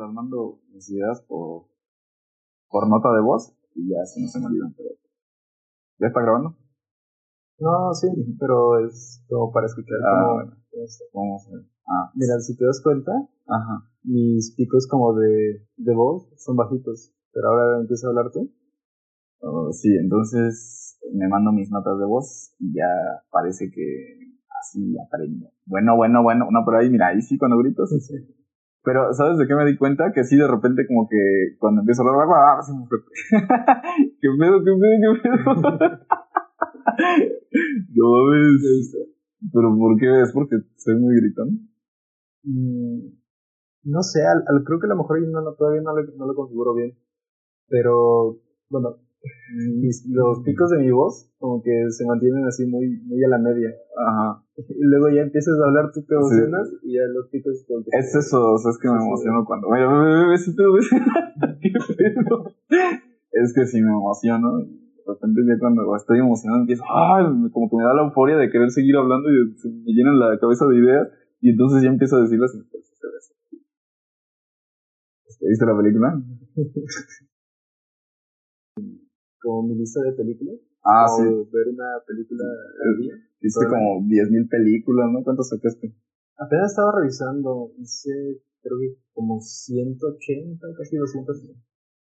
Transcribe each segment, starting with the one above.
las mando mis ideas por, por nota de voz y ya no se me olvidan. Pero... ¿Ya está grabando? No, sí, pero es como para escuchar Ah, cómo- ¿Cómo se...? Ah, Mira, si te das cuenta, ajá. mis picos como de, de voz son bajitos, pero ahora empieza a hablar tú. Oh, sí, entonces me mando mis notas de voz y ya parece que así aprendo. Bueno, bueno, bueno, no, pero ahí mira, ahí sí cuando grito, sí, sí. Pero, ¿sabes de qué me di cuenta? Que sí, de repente como que cuando empiezo a hablar, ¡ah! se me fue. ¿Qué pedo, qué pedo, qué pedo? no ves. ¿Pero por qué? ¿Es porque soy muy gritón? Mm, no sé, al, al- creo que a lo mejor yo no, lo- todavía no, le- no lo configuro bien. Pero, bueno, mis, los picos de mi voz como que se mantienen así muy, muy a la media. Ajá. Y luego ya empiezas a hablar, tú te emocionas y ya los picos que... Es eso, o sea, es que me Sí, sí. emociono cuando. Mira. Es que si me emociono, de repente ya cuando estoy emocionado empiezo, ¡ay! Como que me da la euforia de querer seguir hablando y se me llena la cabeza de ideas, y entonces ya empiezo a a hacer eso. ¿Viste la película? Como mi lista de películas. Ah, o sí. ver una película al día. Viste como 10.000 películas, ¿no? ¿Cuántas sacaste? Apenas estaba revisando, hice creo que como 180, casi 200,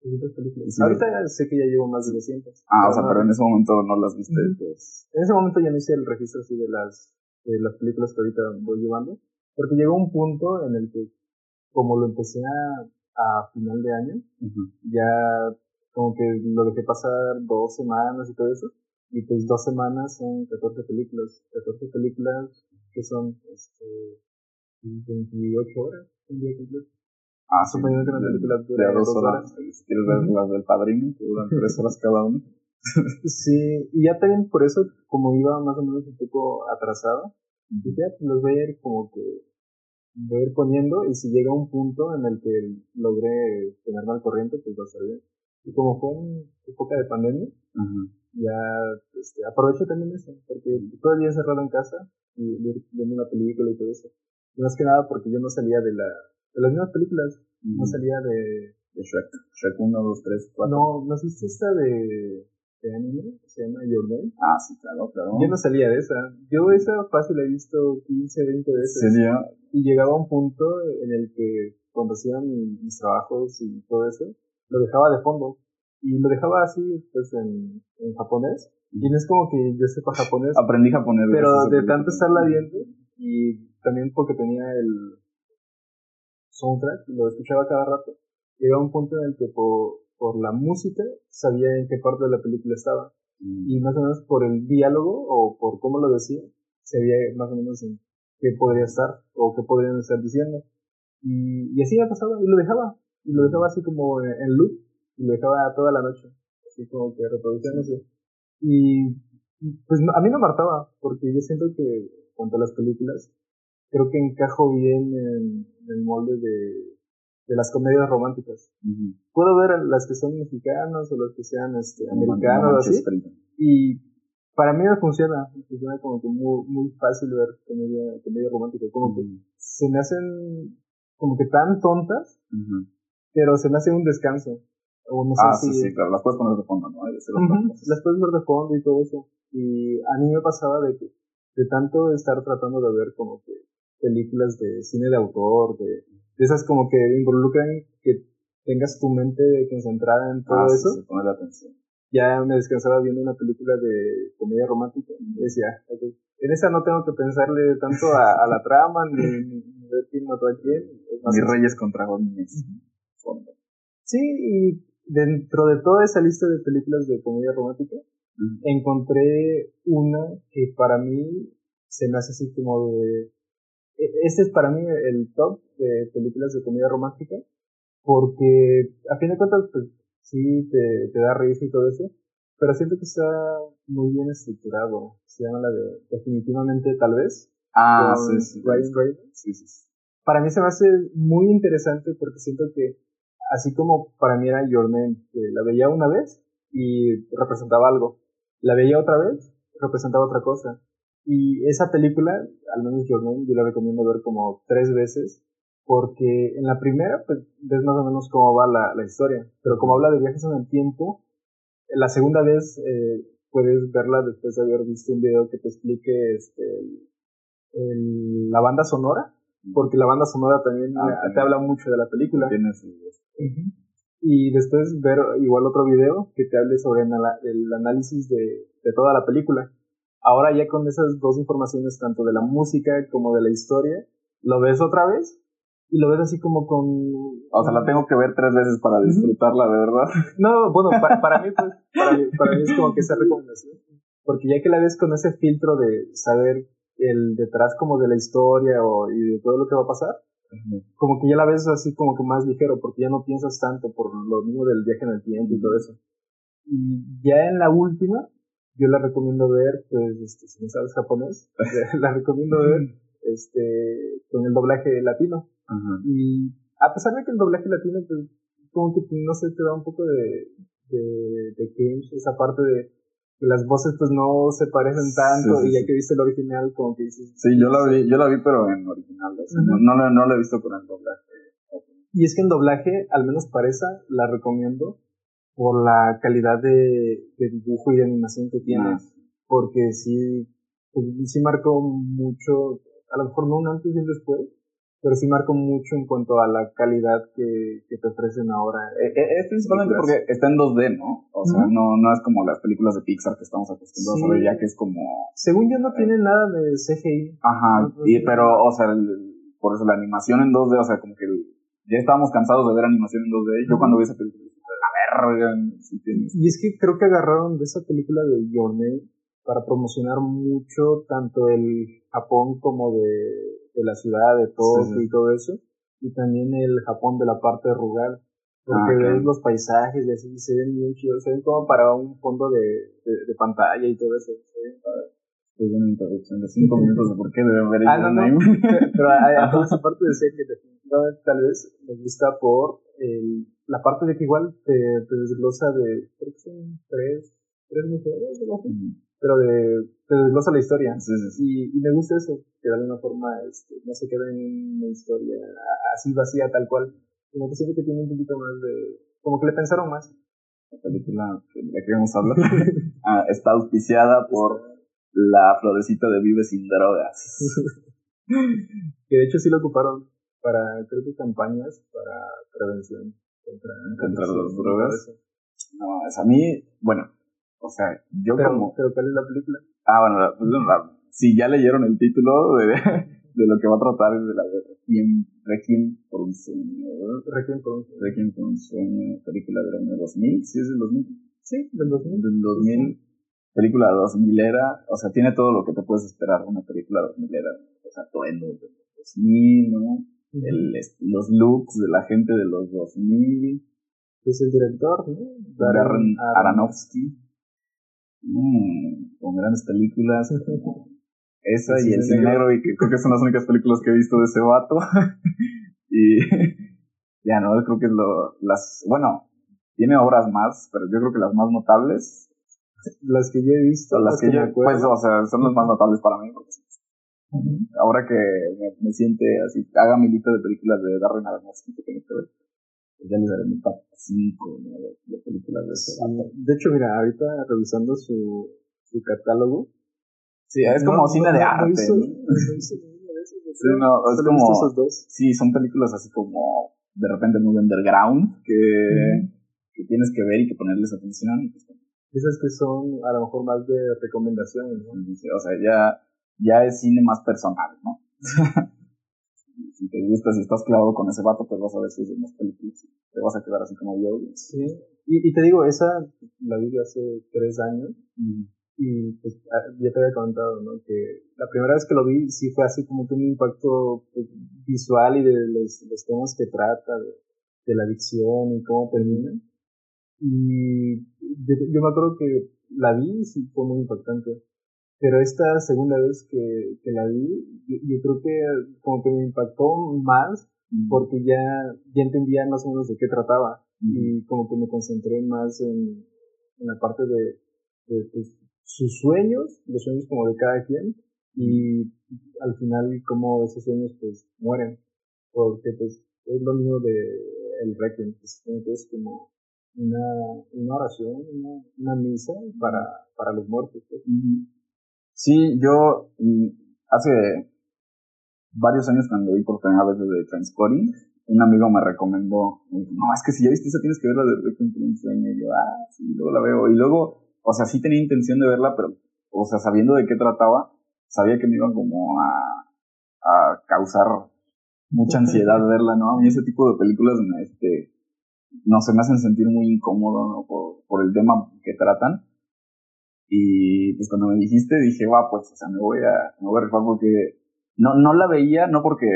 200 películas. Sí. Ahorita ya sé que ya llevo más de 200. Ah, o sea, pero en ese momento no las viste. Ujú. pues. En ese momento ya no hice el registro así de las, de las películas que ahorita voy llevando, porque llegó un punto en el que, como lo empecé a, a final de año, Ujú. ya como que lo dejé pasar dos semanas y todo eso, y pues dos semanas son 14 películas, 14 películas que son este, 28 horas, un día completo. Ah. Suponiendo que una película dura a dos horas. Si quieres ver las del padrino, que duran tres horas cada una. Sí, y ya también por eso, como iba más o menos un poco atrasado, dije, "Ah, pues los voy a ir como que, voy a ir poniendo, y si llega un punto en el que logré tenerme al corriente, pues va a estar bien. Y como fue en época de pandemia, Ujú. ya este, aprovecho también eso, porque todo el día encerrado en casa y viendo una película y todo eso. Y más que nada porque yo no salía de la de las mismas películas, no Ujú. salía de... De Shrek. Shrek 1, 2, 3, 4. No, ¿no viste esta de, de anime? Se llama Your Name. Ah, sí, claro, claro. Yo no salía de esa. Yo esa fácil la he visto 15, 20 veces. Sería. Y llegaba a un punto en el que cuando hacían mis trabajos y todo eso, lo dejaba de fondo. Y lo dejaba así, pues, en, en japonés. Y no es como que yo sepa japonés, Aprendí japonés. pero de tanto estarla viendo, y también porque tenía el soundtrack, lo escuchaba cada rato, llegaba un punto en el que por, por la música sabía en qué parte de la película estaba. Mm. Y más o menos por el diálogo o por cómo lo decía, sabía más o menos en qué podría estar o qué podrían estar diciendo. Y, y así me pasaba, y lo dejaba, y lo dejaba así como en, loop, y lo dejaba toda la noche, así como que reproduciéndose. Y pues a mí no me hartaba, porque yo siento que, cuanto a las películas, creo que encajo bien en, en el molde de, de las comedias románticas. Puedo ver las que son mexicanas o las que sean este, No americanas así, y para mí me funciona, me funciona como que muy, muy fácil ver comedia, comedia romántica, como que se me hacen como que tan tontas. Pero se me hace un descanso. O no sé Ah, si, sí, sí, claro. Las puedes poner de fondo, ¿no? Las puedes ver de fondo y todo eso. Y a mí me pasaba de que, de tanto estar tratando de ver como que películas de cine de autor, de, de esas como que involucran que tengas tu mente concentrada en todo Ah, sí, eso, sí, poner atención. ya me descansaba viendo una película de comedia romántica y decía, ok, en esa no tengo que pensarle tanto a, a la trama, ni, ni, ni ver quién mató a quién. sencillo. reyes contra. Fondo. Sí, y dentro de toda esa lista de películas de comedia romántica, encontré una que para mí se me hace así como de... Este es para mí el top de películas de comedia romántica, porque a fin de cuentas, pues sí, te, te da risa y todo eso, pero siento que está muy bien estructurado. Se llama la de Definitivamente Tal vez. Ah, con sí, sí. Ryan Reynolds. Sí, sí, sí. Para mí se me hace muy interesante porque siento que, así como para mí era Your Name, que la veía una vez y representaba algo, la veía otra vez, representaba otra cosa. Y esa película, al menos Your Name, yo la recomiendo ver como tres veces, porque en la primera, pues, ves más o menos cómo va la, la historia, pero como habla de viajes en el tiempo, la segunda vez eh, puedes verla después de haber visto un video que te explique este, el, la banda sonora, porque la banda sonora también ah, te habla mucho de la película. Y después ver igual otro video que te hable sobre el análisis de, de toda la película. Ahora ya con esas dos informaciones, tanto de la música como de la historia, lo ves otra vez y lo ves así como con... O sea, la tengo que ver tres veces para disfrutarla, de verdad. No, bueno, para, mí, pues, para, mí, es como que esa recomendación. Porque ya que la ves con ese filtro de saber el detrás como de la historia o, y de todo lo que va a pasar, como que ya la ves así como que más ligero, porque ya no piensas tanto por lo mismo del viaje en el tiempo y todo eso. Y ya en la última, yo la recomiendo ver, pues, este, si no sabes japonés, la recomiendo ver este, con el doblaje latino. Y a pesar de que el doblaje latino, pues, como que no sé, te da un poco de, de, de cringe, esa parte de las voces pues no se parecen tanto y ya que viste el original como que dices sí yo la vi yo la vi pero en original no, no, no, la he visto con el doblaje. Y es que en doblaje al menos para esa la recomiendo por la calidad de, de dibujo y de animación que tiene ah. porque sí pues, sí marcó mucho a lo mejor no un antes y un después, pero sí marcó mucho en cuanto a la calidad que, que te ofrecen ahora. Eh, eh, es principalmente porque está en 2D, ¿no? O sea, no, no es como las películas de Pixar que estamos acostumbrados a ver, ya que es como... Según yo no tiene nada de CGI. Ajá, y, pero, o sea, por eso la animación en 2D, o sea, como que ya estábamos cansados de ver animación en 2D. Yo cuando vi esa película, a ver, si tienes... Y es que creo que agarraron de esa película de Your para promocionar mucho tanto el Japón como de, de la ciudad de Tokio y todo eso, y también el Japón de la parte rural, porque ah, ves los paisajes y así se ven bien chidos, se ven como para un fondo de, de, pantalla y todo eso. Es una interrupción de cinco minutos de por qué deben ver ah, no, no. Pero hay, esa parte de ser que definitivamente tal vez me gusta por el, la parte de que igual te, te desglosa de, creo que son tres, tres mujeres, algo así. Pero de, te desglosa la historia. Y, y, me gusta eso, que de alguna forma este, no se queda en una historia así vacía, tal cual, como que siempre que tiene un poquito más de, como que le pensaron más. La película que la que vamos a hablar ah, está auspiciada por la florecita de Vive sin drogas. que de hecho sí lo ocuparon para, creo que campañas para prevención contra, contra las drogas. No, es a mí, bueno, o sea, yo como... ¿Pero cuál es la película? Ah, bueno, pues, si ya leyeron el título de, de lo que va a tratar es de la Requiem, Requiem por un sueño. Requiem por un sueño. Requiem por un sueño, película del año 2000, ¿sí es del 2000? Sí, del 2000. Del 2000, película 2000 era, o sea, tiene todo lo que te puedes esperar una película 2000 era, o sea, atuendos de los 2000, ¿no? el, los looks de la gente de los 2000. Pues el director, ¿no? Darren Aronofsky Mm, con grandes películas. Esa y El Cine Negro, y que creo que son las únicas películas que he visto de ese vato. y ya no, creo que es lo, las, bueno, tiene obras más, pero yo creo que las más notables. Las que yo he visto, las, que, yo, pues, o sea, son las más notables para mí. Ahora que me, siente así, haga mi lista de películas de Darren Aronofsky que tengo que ver ya le daré mi top 5 de, películas de ese De hecho, mira, ahorita revisando su, su catálogo. Sí, es como cine de arte. sí, no, es como. Sí, son películas así como de repente muy underground que, que tienes que ver y que ponerles atención. Pues, Esas que son a lo mejor más de recomendación, ¿no? O sea, ya, ya es cine más personal, ¿no? si te gusta, si estás clavado con ese vato, pues vas a ver si es más películas. Te vas a quedar así como yo. Sí. Y, y te digo, esa la vi hace tres años. Y pues ah, ya te había comentado, ¿no? Que la primera vez que lo vi sí fue así como que un impacto pues, visual y de los, los temas que trata, de, la adicción y cómo termina. Y yo me acuerdo que la vi y sí fue muy impactante. Pero esta segunda vez que, que la vi, yo, creo que como que me impactó más porque ya, ya entendía más o menos de qué trataba y como que me concentré más en, en la parte de, de pues, sus sueños, los sueños como de cada quien y al final como esos sueños pues mueren. porque pues es lo mismo de el Requiem, que es como una, una oración, una, una misa para, para los muertos. Pues. Sí, yo hace varios años cuando vi por primera vez de Transporting, un amigo me recomendó, no, es que si ya viste esa tienes que verla de Requiem un sueño, y yo, ah, sí, luego la veo, y luego, o sea, sí tenía intención de verla, pero, o sea, sabiendo de qué trataba, sabía que me iban como a, a causar mucha ansiedad verla, ¿no? A mí ese tipo de películas, este, no se me hacen sentir muy incómodo, ¿no? Por, por el tema que tratan. Y pues cuando me dijiste dije, va, pues, o sea, me voy a, me voy a rifar porque no, no la veía, no porque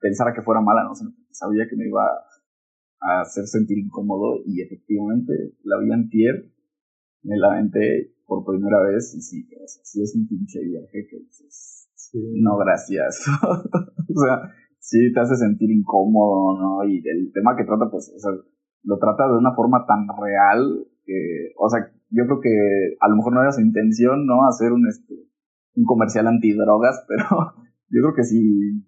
pensara que fuera mala, no, sabía que me iba a hacer sentir incómodo y efectivamente la vi en tier, me la aventé por primera vez y sí, o sea, sí es un pinche viaje que dices, no, gracias. o sea, sí te hace sentir incómodo, ¿no? Y el tema que trata, pues, o sea, lo trata de una forma tan real que, o sea, yo creo que a lo mejor no era su intención, ¿no? Hacer un, este, un comercial antidrogas, pero yo creo que si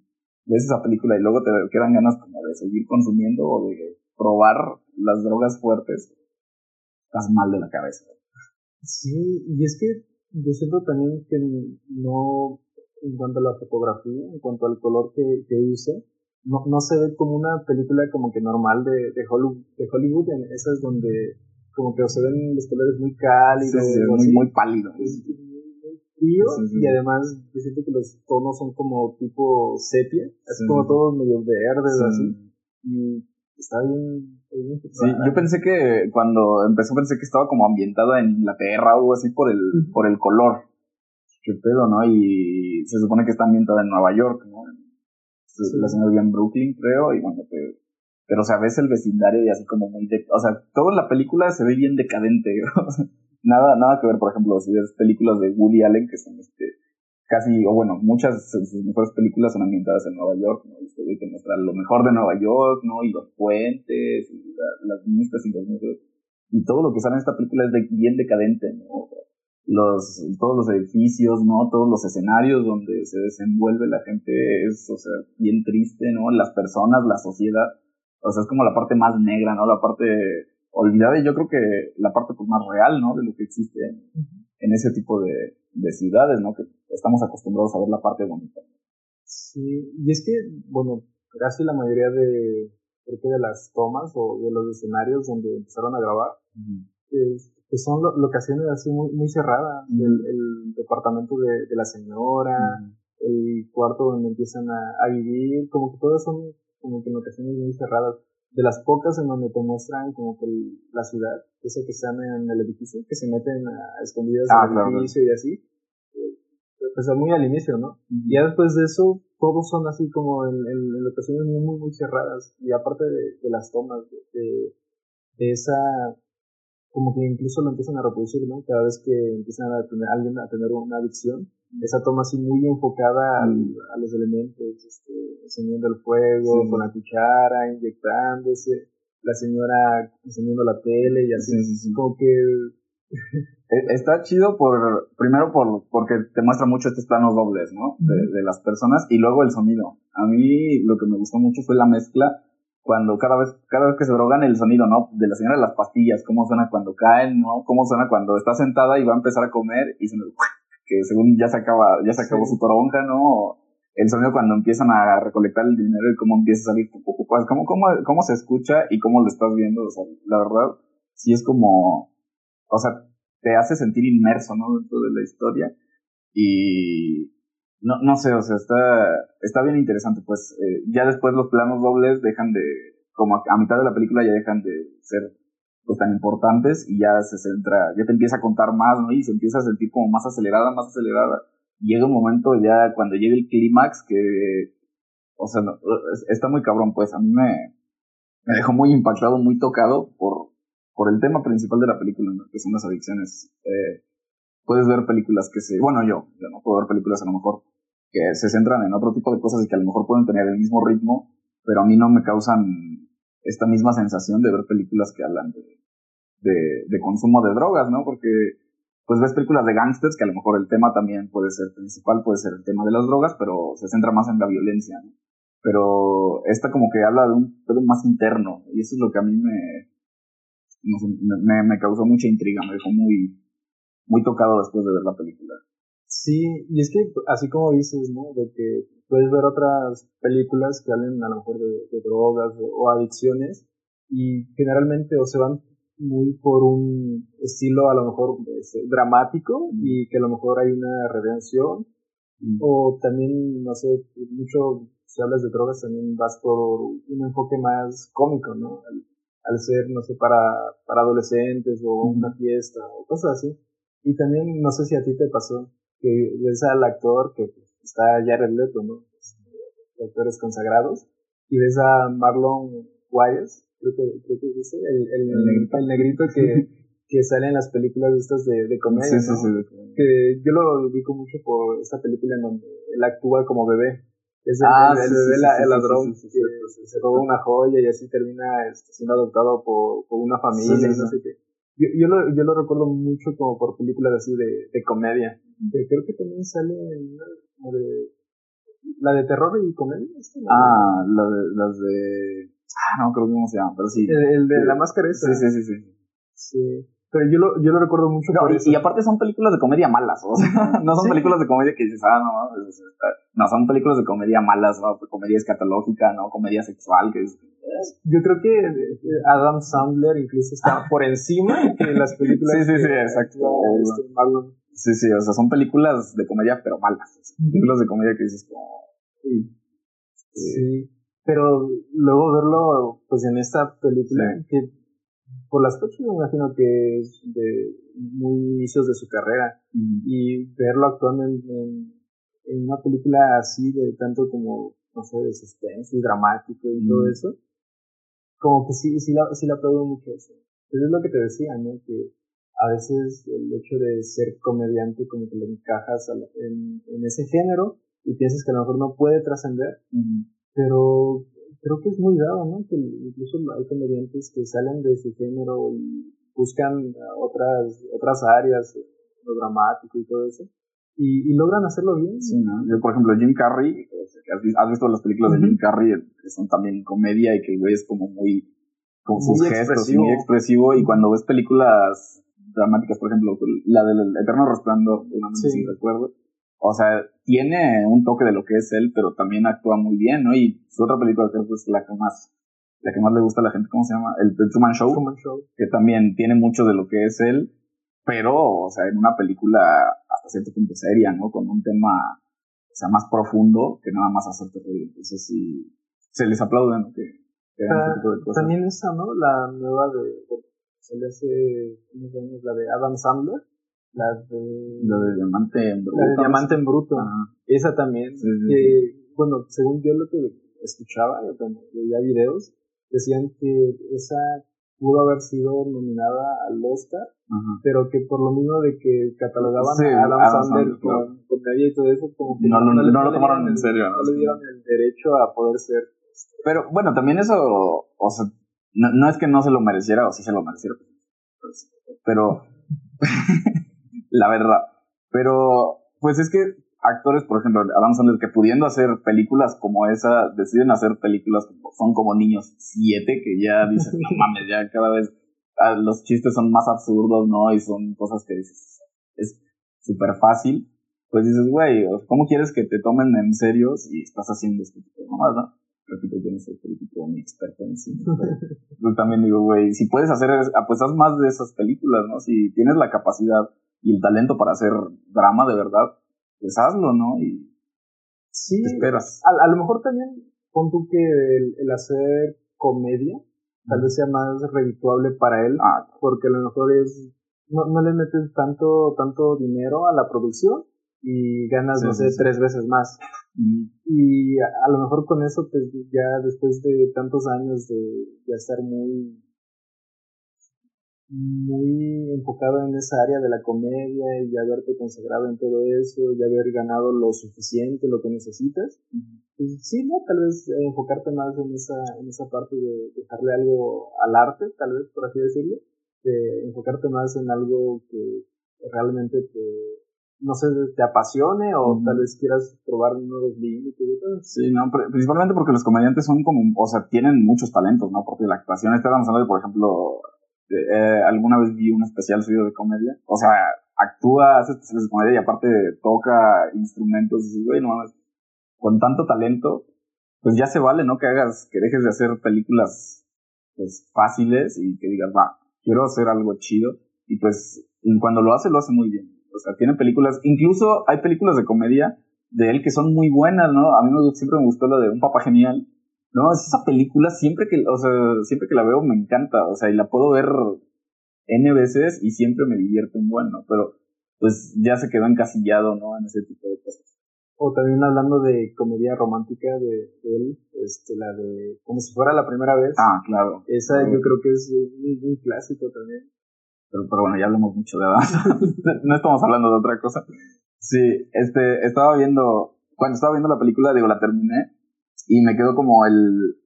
ves esa película y luego te quedan ganas como de seguir consumiendo o de probar las drogas fuertes, estás mal de la cabeza. Sí, y es que yo siento también que no, en cuanto a la fotografía, en cuanto al color que, que usa, no, no se ve como una película como que normal de, de Hollywood, de Hollywood en esas donde como que se ven los colores muy cálidos. Sí, muy, muy pálido. y además yo siento que los tonos son como tipo sepia, así como todos medio verdes, así. Y está bien. sí, yo pensé que cuando empezó pensé que estaba como ambientada en Inglaterra o algo así por el, por el color. Qué pedo, ¿no? Y se supone que está ambientada en Nueva York, ¿no? La señora vivía en Brooklyn, creo, y bueno, pero o sea, ves el vecindario y así como muy, de, o sea, toda la película se ve bien decadente, nada, nada que ver, por ejemplo, si películas de Woody Allen que son este, casi, o bueno, muchas de sus mejores películas son ambientadas en Nueva York, ¿no? Y se muestra lo mejor de Nueva York, ¿no? Y los puentes, y las vistas y los museos. Y todo lo que sale en esta película es bien decadente, ¿no? Los, todos los edificios, ¿no? Todos los escenarios donde se desenvuelve la gente es, o sea, bien triste, ¿no? Las personas, la sociedad. O sea, es como la parte más negra, ¿no? La parte olvidada y yo creo que la parte pues, más real, ¿no? De lo que existe en ese tipo de, de ciudades, ¿no? Que estamos acostumbrados a ver la parte bonita. Sí, y es que, bueno, casi la mayoría de, creo que de las tomas o de los escenarios donde empezaron a grabar, que son locaciones así muy, muy cerradas, el, departamento de, de la señora, el cuarto donde empiezan a, a, vivir, como que todas son como que locaciones muy cerradas de las pocas en donde te muestran como que la ciudad, eso que están en el edificio, que se meten a escondidas en el ah, edificio y así, eh, pues muy al inicio, ¿no? Y ya después de eso, todos son así como en, en, locaciones muy, muy, muy cerradas, y aparte de, las tomas, de, esa, como que incluso lo empiezan a reproducir, ¿no? Cada vez que empiezan a tener alguien a tener una adicción, esa toma así muy enfocada al, a los elementos, este, encendiendo el fuego, con la cuchara, inyectándose, la señora encendiendo la tele y así, como que... E, está chido por, primero por, porque te muestra mucho estos planos dobles, ¿no? De, de las personas y luego el sonido. A mí lo que me gustó mucho fue la mezcla cuando cada vez, cada vez que se drogan el sonido, ¿no? De la señora de las pastillas, cómo suena cuando caen, ¿no? Cómo suena cuando está sentada y va a empezar a comer y se que según ya se acaba, ya se acabó su toronja, ¿no? El sonido cuando empiezan a recolectar el dinero y cómo empieza a salir poco cómo, cómo, cómo se escucha y cómo lo estás viendo, o sea, la verdad, sí es como, o sea, te hace sentir inmerso, ¿no? Dentro de la historia. Y no, no sé, o sea, está, está bien interesante, pues, eh, ya después los planos dobles dejan de, como a mitad de la película ya dejan de ser pues tan importantes y ya se centra, ya te empieza a contar más, ¿no? Y se empieza a sentir como más acelerada, más acelerada. Llega un momento ya cuando llega el clímax que, o sea, está muy cabrón, pues a mí me, me dejó muy impactado, muy tocado por, por el tema principal de la película, que son las adicciones. Eh, puedes ver películas que se, bueno, yo, yo no puedo ver películas a lo mejor que se centran en otro tipo de cosas y que a lo mejor pueden tener el mismo ritmo, pero a mí no me causan esta misma sensación de ver películas que hablan de, de, consumo de drogas, ¿no? Porque pues ves películas de gangsters que a lo mejor el tema también puede ser principal, puede ser el tema de las drogas, pero se centra más en la violencia, ¿no? pero esta como que habla de un pedo más interno, y eso es lo que a mí me, me, me causó mucha intriga, me dejó muy, muy tocado después de ver la película. Sí, y es que así como dices, ¿no? De que puedes ver otras películas que hablen a lo mejor de, drogas o, adicciones y generalmente o se van muy por un estilo a lo mejor este, dramático y que a lo mejor hay una redención o también, no sé, mucho si hablas de drogas también vas por un enfoque más cómico, ¿no? Al, ser, no sé, para, para adolescentes o una fiesta o cosas así. Y también, no sé si a ti te pasó, que ves al actor que pues, está Jared Leto, ¿no? actores consagrados, y ves a Marlon Wayans, creo que, creo que dice, el, el, negrito, que, que sale en las películas estas de, de comedia, sí, sí, sí, que yo lo ubico mucho por esta película en donde él actúa como bebé, es el, ah, el, bebé, el ladrón, que se roba una joya y así termina este, siendo adoptado por, por una familia, no sé qué. Yo, yo, lo, yo lo recuerdo mucho como por películas así de, de comedia. creo que también sale en una de la de terror y comedia. Ah, la de, las de. Ah, no creo cómo se llama, pero sí. El, de la máscara esa. Sí, sí, sí, sí. Sí. Pero yo lo, yo lo recuerdo mucho por y, eso. y aparte son películas de comedia malas, o sea, no son películas de comedia que dices, ah, no, no, son películas de comedia malas, ¿no? Comedia escatológica, ¿no? Comedia sexual, que es... Yo creo que eh, Adam Sandler incluso está por encima de las películas. sí, sí, sí, exacto. Este, sí, sí, o sea, son películas de comedia, pero malas. Películas de comedia que dices, como... Sí. sí. Pero luego verlo, pues en esta película, que por las fechas me imagino que es de muy inicios de su carrera y verlo actuando en, en, una película así de tanto como no sé de suspense y dramático y todo eso como que sí sí la sí la mucho eso pero es lo que te decía no que a veces el hecho de ser comediante como que le encajas en, en ese género y piensas que a lo mejor no puede trascender pero creo que es muy dado, ¿no? Que incluso hay comediantes que salen de ese género y buscan otras, otras áreas, lo dramático y todo eso, y, y logran hacerlo bien. Sí, ¿no? Yo, por ejemplo, Jim Carrey, has visto las películas de Jim Carrey, que son también comedia y que el güey es como muy, con sus gestos, muy expresivo, y cuando ves películas dramáticas, por ejemplo, la del Eterno Resplandor, una sí. si recuerdo, o sea, tiene un toque de lo que es él, pero también actúa muy bien, ¿no? Y su otra película que es la que más, la que más le gusta a la gente, ¿cómo se llama? El, Truman, Show, Show, que también tiene mucho de lo que es él, pero, o sea, en una película hasta cierto punto seria, ¿no? Con un tema, o sea, más profundo que nada más hacerte reír. Entonces sí, se les aplaude, ¿no? Que, que tipo de cosas. También esa, ¿no? La nueva de, le hace unos años, la de Adam Sandler la de, la de Diamante en Bruto. La de Diamante en Bruto. Esa también. que, bueno, según yo lo que escuchaba, cuando veía videos, decían que esa pudo haber sido nominada al Oscar, pero que por lo mismo de que catalogaban a Adam, Sandler con, con y todo eso, como que no, no, no, lo tomaron en serio. No, le dieron el derecho a poder ser. Este, pero bueno, también eso, o sea, no, no es que no se lo mereciera, o sí se lo mereciera, pero la verdad. Pero, pues es que actores, por ejemplo, Adam Sandler, que pudiendo hacer películas como esa, deciden hacer películas como son como niños siete, que ya dicen, no mames, ya cada vez ah, los chistes son más absurdos, ¿no? Y son cosas que dices, es súper fácil. Pues dices, güey, ¿cómo quieres que te tomen en serio si estás haciendo este tipo de nomás, no? Repito, yo no soy político ni experto en cine. yo también digo, güey, si puedes hacer, apuestas más de esas películas, ¿no? Si tienes la capacidad y el talento para hacer drama de verdad, pues hazlo, ¿no? Y sí, esperas. A, lo mejor también pon tú que el, hacer comedia tal vez sea más redituable para él, ah, porque a lo mejor es, no, no le metes tanto, tanto dinero a la producción y ganas, no sé, tres veces más. Y a, lo mejor con eso, pues ya después de tantos años de, de estar muy muy enfocado en esa área de la comedia y haberte consagrado en todo eso y haber ganado lo suficiente, lo que necesitas. Pues sí, ¿no? Tal vez enfocarte más en esa, en esa parte de dejarle algo al arte, tal vez, por así decirlo, de enfocarte más en algo que realmente te, no sé, te apasione o tal vez quieras probar nuevos límites. Sí, no, principalmente porque los comediantes son como, o sea, tienen muchos talentos, ¿no? Porque la actuación, estábamos hablando de, por ejemplo, eh, alguna vez vi un especial suyo de comedia, o sea, actúa, hace especiales de comedia y aparte toca instrumentos, y güey, no con tanto talento, pues ya se vale, ¿no? Que hagas, que dejes de hacer películas, pues, fáciles y que digas, va, quiero hacer algo chido, y pues, cuando lo hace, lo hace muy bien o sea, tiene películas, incluso hay películas de comedia de él que son muy buenas, ¿no? A mí siempre me gustó la de Un Papá Genial, ¿no? Es esa película siempre que, o sea, siempre que la veo me encanta, o sea, y la puedo ver N veces y siempre me divierte un buen, ¿no? Pero pues ya se quedó encasillado, ¿no? En ese tipo de cosas. O también hablando de comedia romántica de, él, este, la de Como si fuera la primera vez. Ah, claro. Esa yo creo que es un clásico también. Pero, pero bueno, ya hablamos mucho de edad. no estamos hablando de otra cosa. Sí, este, estaba viendo, cuando estaba viendo la película, digo, la terminé y me quedó como el,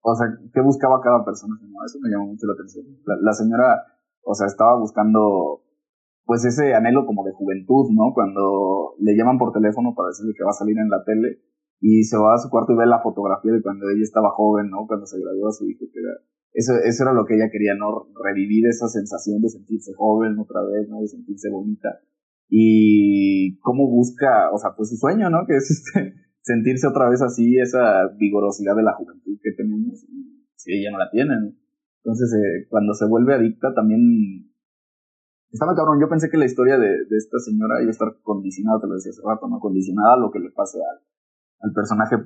o sea, ¿qué buscaba cada persona? Eso me llamó mucho la atención. La, señora, o sea, estaba buscando, pues ese anhelo como de juventud, ¿no? Cuando le llaman por teléfono para decirle que va a salir en la tele y se va a su cuarto y ve la fotografía de cuando ella estaba joven, ¿no? Cuando se graduó a su hijo, que era eso, eso era lo que ella quería, ¿no? Revivir esa sensación de sentirse joven otra vez, ¿no? De sentirse bonita. Y cómo busca, o sea, pues su sueño, ¿no? Que es este, sentirse otra vez así, esa vigorosidad de la juventud que tenemos. Si ella no la tiene, ¿no? Entonces, eh, cuando se vuelve adicta, también. Muy cabrón. Yo pensé que la historia de, de esta señora iba a estar condicionada, te lo decía hace rato, ¿no? Condicionada a lo que le pase al, al personaje.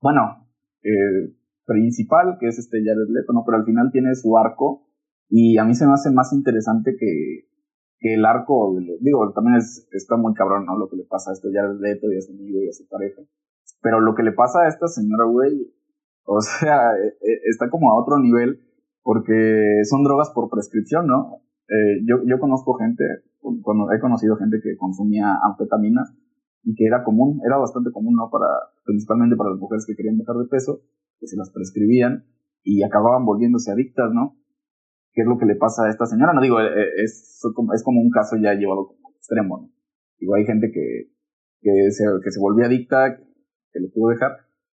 Bueno, eh, principal, que es este Jared Leto, ¿no? Pero al final tiene su arco y a mí se me hace más interesante que, que el arco, digo, también es, está muy cabrón, ¿no? Lo que le pasa a este Jared Leto y a su amigo y a su pareja. Pero lo que le pasa a esta señora, güey, o sea, e, e, está como a otro nivel porque son drogas por prescripción, ¿no? Eh, yo, yo conozco gente, cuando he conocido gente que consumía anfetaminas y que era común, era bastante común, ¿no? Para, principalmente para las mujeres que querían bajar de peso que se las prescribían y acababan volviéndose adictas, ¿no? ¿Qué es lo que le pasa a esta señora? No digo, eh, eh, es, es como un caso ya llevado como extremo, ¿no? Digo, hay gente que, que, se, que se volvió adicta, que le pudo dejar,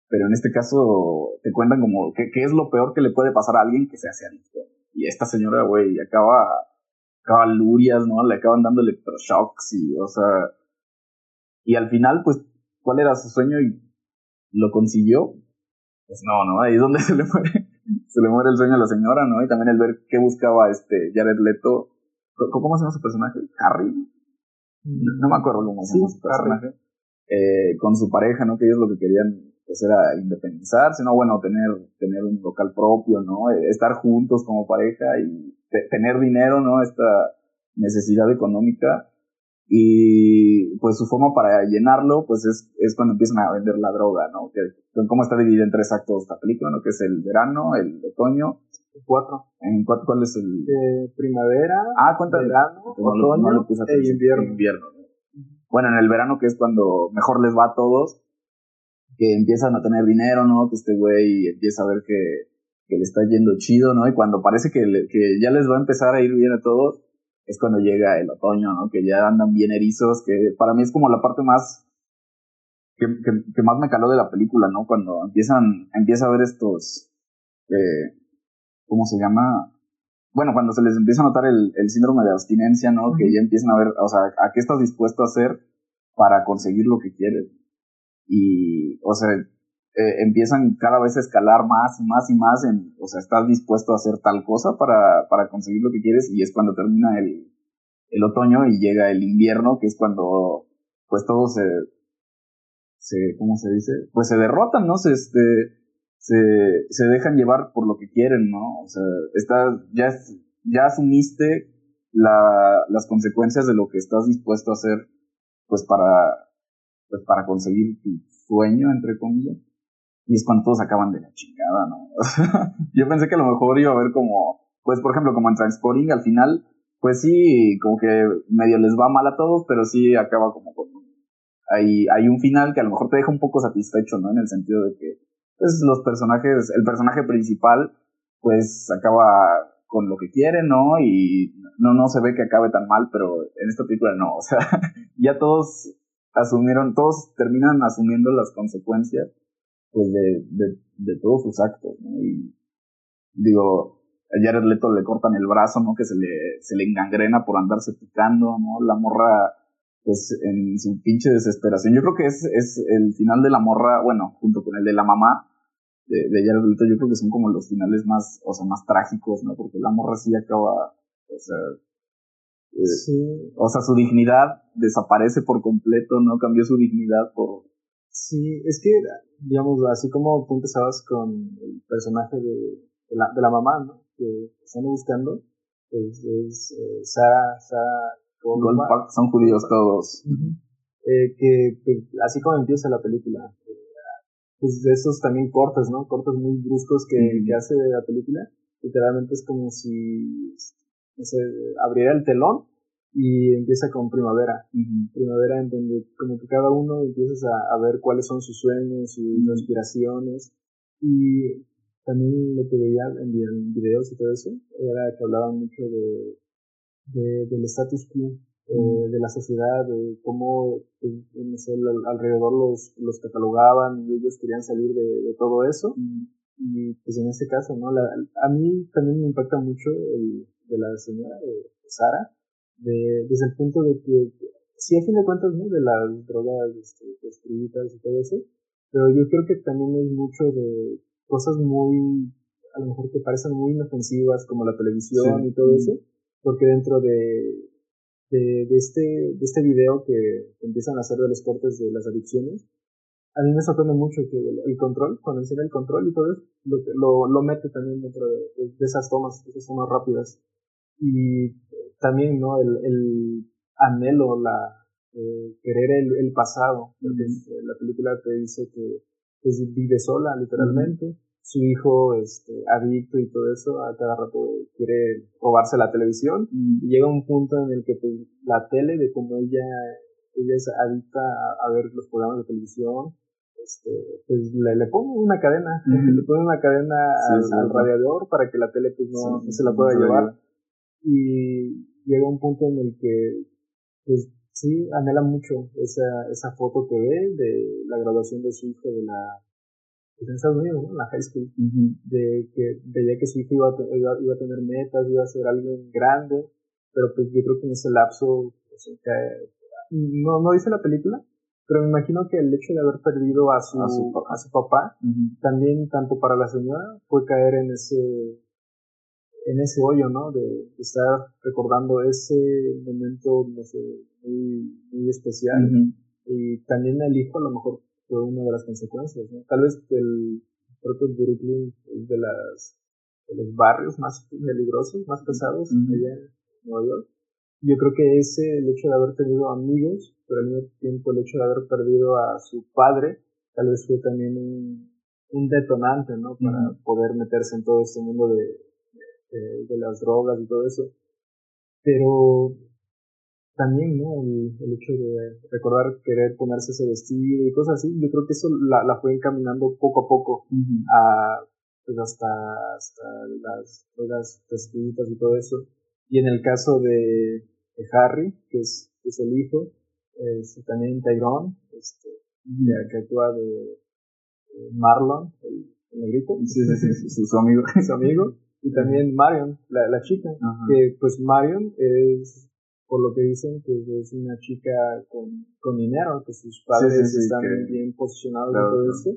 pero en este caso te cuentan como qué es lo peor que le puede pasar a alguien que se hace adicto. Y esta señora, güey, acaba, acaba lurias, ¿no? Le acaban dando electroshocks y, o sea, y al final, pues, ¿cuál era su sueño? Y lo consiguió, pues no, ¿no? Ahí es donde se le muere, se le muere el sueño a la señora, ¿no? Y también el ver qué buscaba este Jared Leto. ¿Cómo se llama su personaje? Harry. No, me acuerdo cómo se llama su personaje. Eh, con su pareja, ¿no? Que ellos lo que querían pues era independizarse, ¿no? Bueno, tener, tener un local propio, ¿no? Eh, estar juntos como pareja y tener dinero, ¿no? Esta necesidad económica y pues su forma para llenarlo pues es, es cuando empiezan a vender la droga, ¿no? Que, ¿Cómo está dividida en tres actos esta película, ¿no? Que es el verano, el otoño. Cuatro. ¿En cuatro, cuál es el...? Eh, primavera. Ah, cuenta Verano, otoño e invierno. invierno Bueno, en el verano que es cuando mejor les va a todos, que empiezan a tener dinero, ¿no? Que este güey empieza a ver que, que le está yendo chido, ¿no? Y cuando parece que, que ya les va a empezar a ir bien a todos, es cuando llega el otoño, ¿no? Que ya andan bien erizos, que para mí es como la parte más que, que, más me caló de la película, ¿no? Cuando empiezan, empieza a ver estos, eh, ¿cómo se llama? Bueno, cuando se les empieza a notar el, el síndrome de abstinencia, ¿no? Que ya empiezan a ver, o sea, a qué estás dispuesto a hacer para conseguir lo que quieres. Y, o sea, eh, empiezan cada vez a escalar más y más y más en, o sea, estás dispuesto a hacer tal cosa para, para conseguir lo que quieres y es cuando termina el, el otoño y llega el invierno, que es cuando pues todos se, se, ¿cómo se dice? Pues se derrotan, ¿no? Se, este, se, se dejan llevar por lo que quieren, ¿no? O sea, está, ya, ya asumiste la, las consecuencias de lo que estás dispuesto a hacer, pues para, pues para conseguir tu sueño, entre comillas. Y es cuando todos acaban de la chingada, ¿no? yo pensé que a lo mejor iba a haber como, pues por ejemplo, como en Transporting, al final, pues sí, como que medio les va mal a todos, pero sí acaba como con... Hay, hay un final que a lo mejor te deja un poco satisfecho, ¿no? En el sentido de que, pues los personajes, el personaje principal, pues acaba con lo que quiere, ¿no? Y no, no se ve que acabe tan mal, pero en esta película no, o sea, ya todos asumieron, todos terminan asumiendo las consecuencias, pues, de, de, de todos sus actos, ¿no? Y digo, a Jared Leto le cortan el brazo, ¿no? Que se le, se le engangrena por andarse picando, ¿no? La morra, pues, en su pinche desesperación. Yo creo que es, es el final de la morra, bueno, junto con el de la mamá, de, de Jared Leto, yo creo que son como los finales más, o sea, más trágicos, ¿no? Porque la morra sí acaba, o sea, eh, Sí, o sea, su dignidad desaparece por completo, ¿no? Cambió su dignidad por... sí, es que, digamos, así como tú empezabas con el personaje de, de, la, de la mamá, ¿no? Que están buscando, pues es eh, Sara, Sara Goldberg. Son judíos todos. Eh, que, que así como empieza la película, eh, pues de esos también cortes, ¿no? Cortes muy bruscos que, Ujú. que hace de la película. Literalmente es como si, no sé, abriera el telón y empieza con primavera. Ujú. Primavera en donde como que cada uno empiezas a, a ver cuáles son sus sueños, sus Ujú. aspiraciones. Y también lo que veía en, vi- en videos y todo eso era que hablaban mucho de, de- del status quo, eh, de la sociedad, de cómo pues, no sé, al- alrededor los, los catalogaban y ellos querían salir de, de todo eso. Y pues en este caso, ¿no? La, a mí también me impacta mucho el de la señora de Sara, de, desde el punto de que, sí, a fin de cuentas, ¿no? De las drogas este, prescritas y todo eso, pero yo creo que también es mucho de cosas muy, a lo mejor que parecen muy inofensivas, como la televisión Sí. y todo eso, porque dentro de, de, de este, de este video que empiezan a hacer de los cortes de las adicciones, a mí me sorprende mucho que el, el control, cuando enseña el control y todo eso, lo, lo, lo mete también dentro de, de esas tomas, esas tomas rápidas. Y también, ¿no? El, el anhelo, la, eh, querer el, el pasado, porque eh, la película te dice que pues, vive sola, literalmente. Su hijo, este, adicto y todo eso, a cada rato quiere robarse la televisión. Y llega un punto en el que pues, la tele, de cómo ella, ella es adicta a, a ver los programas de televisión, este, pues le, le pone una cadena, le pone una cadena Sí, al, sí, al sí. radiador para que la tele pues no, se la pueda llevar. Y llega un punto en el que pues sí anhela mucho esa, esa foto que ve de la graduación de su hijo de la pues, en Estados Unidos, ¿no? La high school, de que veía que su hijo iba a, iba, iba a tener metas, iba a ser alguien grande, pero pues yo creo que en ese lapso, pues, no, no dice la película, pero me imagino que el hecho de haber perdido a su, A su papá. a su papá también tanto para la señora fue caer en ese en ese hoyo, ¿no? De, de estar recordando ese momento, no sé, muy, muy especial. Y también el hijo a lo mejor fue una de las consecuencias, ¿no? Tal vez el propio Brooklyn es de las de los barrios más peligrosos, más pesados allá en Nueva York. Yo creo que ese, el hecho de haber tenido amigos, pero al mismo tiempo el hecho de haber perdido a su padre, tal vez fue también un, un detonante, ¿no? Para poder meterse en todo este mundo de, de, de las drogas y todo eso. Pero también, ¿no? El, el hecho de recordar querer ponerse ese vestido y cosas así, yo creo que eso la, la fue encaminando poco a poco Ujú. a, pues hasta, hasta las drogas prescritas y todo eso. Y en el caso de, de Harry, que es, que es el hijo, es también Tyrone, este, que, actúa de, de Marlon, el, el negrito, sí, sí, sí, su amigo. su amigo, y también Marion, la, la chica, Ajá. que pues Marion es, por lo que dicen, que es una chica con, con dinero, que sus padres Sí, sí, sí, están que- bien posicionados claro, y todo eso,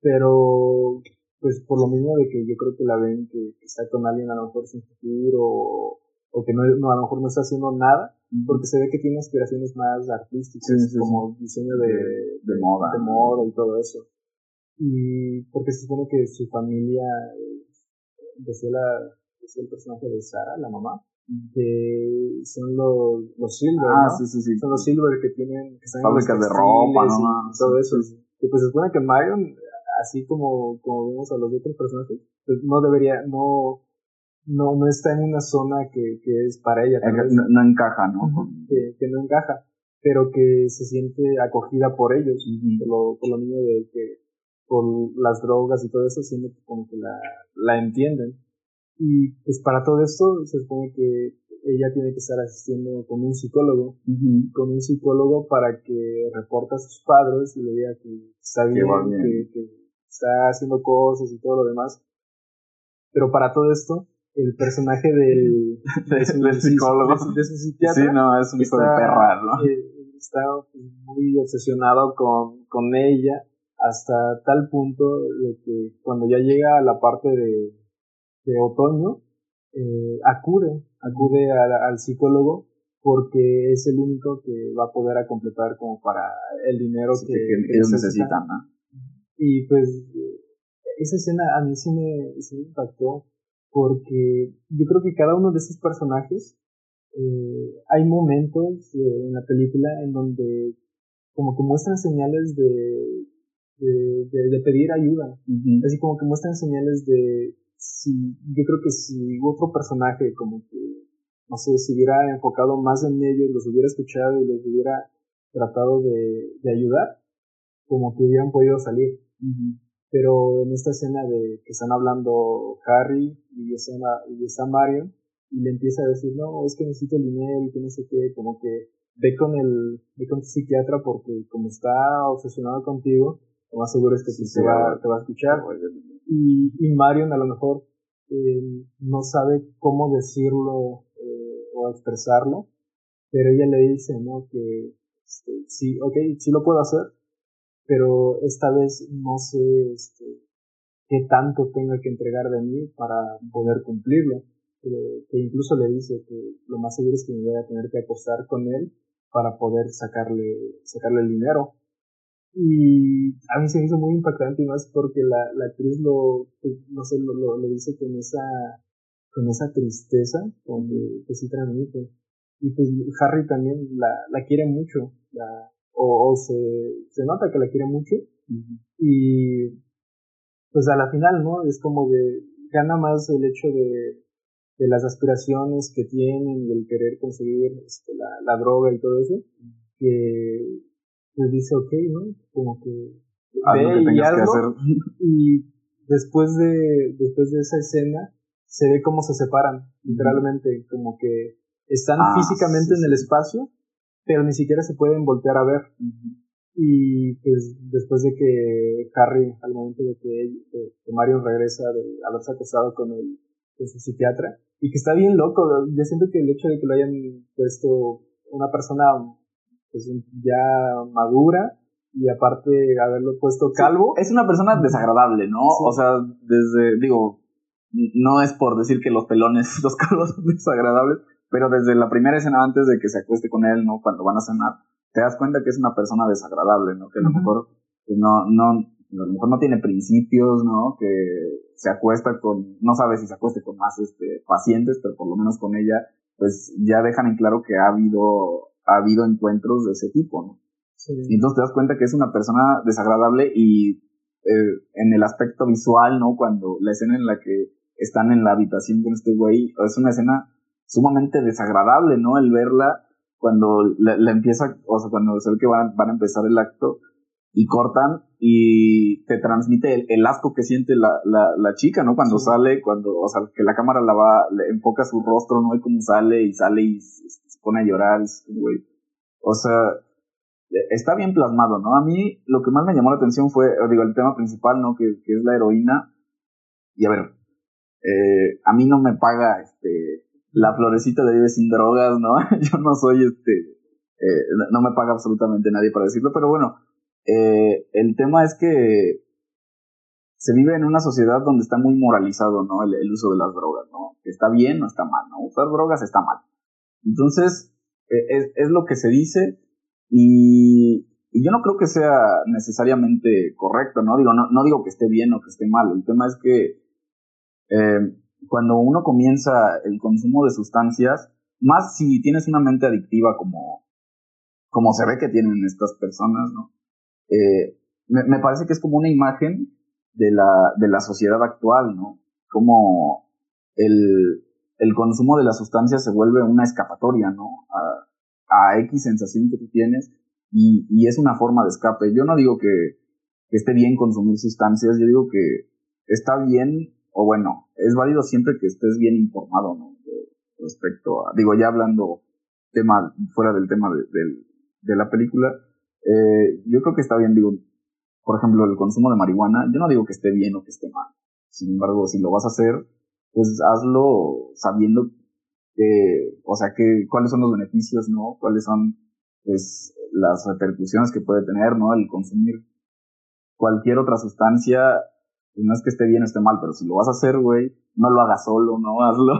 pero pues por lo mismo de que yo creo que la ven que, que está con alguien a lo mejor sin futuro o, o que no, no, a lo mejor no está haciendo nada, porque se ve que tiene aspiraciones más artísticas, como diseño de, De- de moda. de moda y todo eso. Y porque se supone que su familia, decía, la, decía el personaje de Sara, la mamá, que son los, los Silver, Ah, ¿no? sí, sí, sí. Son los Silver que tienen, que están en Fábricas los de ropa, ¿no? y todo Sí, eso. Y pues se supone que Marion, así como, como vemos a los otros personajes, pues no debería, no, no, no está en una zona que, que es para ella, No, no encaja, ¿no? Que, que no encaja, pero que se siente acogida por ellos, por, lo, por lo mismo de que por las drogas y todo eso, siento que como que la, la entienden. Y pues para todo esto se supone que ella tiene que estar asistiendo con un psicólogo, con un psicólogo para que reporte a sus padres y le diga que está bien, Que, está haciendo cosas y todo lo demás. Pero para todo esto, el personaje del, psicólogo, de, su psiquiatra, sí, no, es un hijo de perra, ¿no? Eh, está muy obsesionado con, con ella hasta tal punto de que cuando ya llega a la parte de, de otoño, eh, acude, acude al, psicólogo porque es el único que va a poder completar como para el dinero que, ellos necesitan. Y pues esa escena a mí sí me, impactó porque yo creo que cada uno de esos personajes eh, hay momentos eh, en la película en donde como que muestran señales de, de, pedir ayuda, así como que muestran señales de, si, yo creo que si otro personaje como que, no sé, se hubiera enfocado más en ellos, los hubiera escuchado y los hubiera tratado de, de ayudar, como que hubieran podido salir. Pero en esta escena de que están hablando Harry y está, y está Marion, y le empieza a decir, no, es que necesito el dinero y que no sé qué, como que ve con el, ve con tu psiquiatra porque como está obsesionado contigo, lo más seguro es que sí, te, va, te va a escuchar y, y Marion a lo mejor eh, no sabe cómo decirlo eh, o expresarlo, pero ella le dice, ¿no? Que este, sí, ok, sí lo puedo hacer, pero esta vez no sé este, qué tanto tenga que entregar de mí para poder cumplirlo. Eh, que incluso le dice que lo más seguro es que me voy a tener que acostar con él para poder sacarle, sacarle el dinero. Y a mí se me hizo muy impactante y más porque la, la actriz lo, no sé, lo, lo, dice con esa, con esa tristeza que, que sí transmite. Y pues Harry también la, la quiere mucho, la, o, o se, se nota que la quiere mucho. Y pues a la final, ¿no? Es como de, gana más el hecho de, de las aspiraciones que tienen y el querer conseguir este, la, la droga y todo eso, que, pues dice, ok, ¿no? Como que ve y algo, y después de, después de esa escena se ve cómo se separan, literalmente, como que están ah, físicamente en el espacio, pero ni siquiera se pueden voltear a ver. Y pues después de que Harry, al momento de que, Mario regresa de haberse acostado con, el, con su psiquiatra, y que está bien loco, yo siento que el hecho de que lo hayan puesto una persona pues ya madura y aparte haberlo puesto calvo. es una persona desagradable, ¿no? O sea, desde, digo, no es por decir que los pelones, los calvos son desagradables, pero desde la primera escena antes de que se acueste con él, ¿no? Cuando van a cenar, te das cuenta que es una persona desagradable, ¿no? Que a lo mejor pues, no, no, a lo mejor no tiene principios, ¿no? Que se acuesta con, no sabe si se acueste con más este, pacientes, pero por lo menos con ella, pues ya dejan en claro que ha habido ha habido encuentros de ese tipo, ¿no? Y entonces te das cuenta que es una persona desagradable y eh, en el aspecto visual, ¿no? Cuando la escena en la que están en la habitación con este güey, es una escena sumamente desagradable, ¿no? El verla cuando la, empieza, o sea, cuando se ve que van, van a empezar el acto y cortan y te transmite el, asco que siente la, la, la chica, ¿no? Cuando sale, cuando, o sea, que la cámara la va, le enfoca su rostro, ¿no? Y cómo sale y sale y pone a llorar, güey. O sea, está bien plasmado, ¿no? A mí lo que más me llamó la atención fue, digo, el tema principal, ¿no? Que, es la heroína. Y a ver, eh, a mí no me paga este la florecita de Vive sin drogas, ¿no? Yo no soy este, eh, no me paga absolutamente nadie para decirlo, pero bueno, eh, el tema es que se vive en una sociedad donde está muy moralizado, ¿no? El, el uso de las drogas, ¿no? Está bien o está mal, ¿no? Usar drogas está mal. Entonces, e, es, lo que se dice y, y, yo no creo que sea necesariamente correcto, ¿no? Digo, no, no digo que esté bien o que esté mal. El tema es que eh, cuando uno comienza el consumo de sustancias, más si tienes una mente adictiva como, como se ve que tienen estas personas, ¿no? Eh, me, me, parece que es como una imagen de la, de la sociedad actual, ¿no? Como el, el consumo de la sustancia se vuelve una escapatoria, ¿no? A, X sensación que tú tienes y, es una forma de escape. Yo no digo que, esté bien consumir sustancias, yo digo que está bien o bueno, es válido siempre que estés bien informado, ¿no? respecto a, digo, ya hablando tema, fuera del tema de, de la película, eh, yo creo que está bien, digo, por ejemplo, el consumo de marihuana, yo no digo que esté bien o que esté mal. Sin embargo, si lo vas a hacer, pues hazlo sabiendo que, o sea, que, cuáles son los beneficios, ¿no? Cuáles son, pues, las repercusiones que puede tener, ¿no? El consumir cualquier otra sustancia, no es que esté bien o esté mal, pero si lo vas a hacer, güey, no lo hagas solo, ¿no? Hazlo,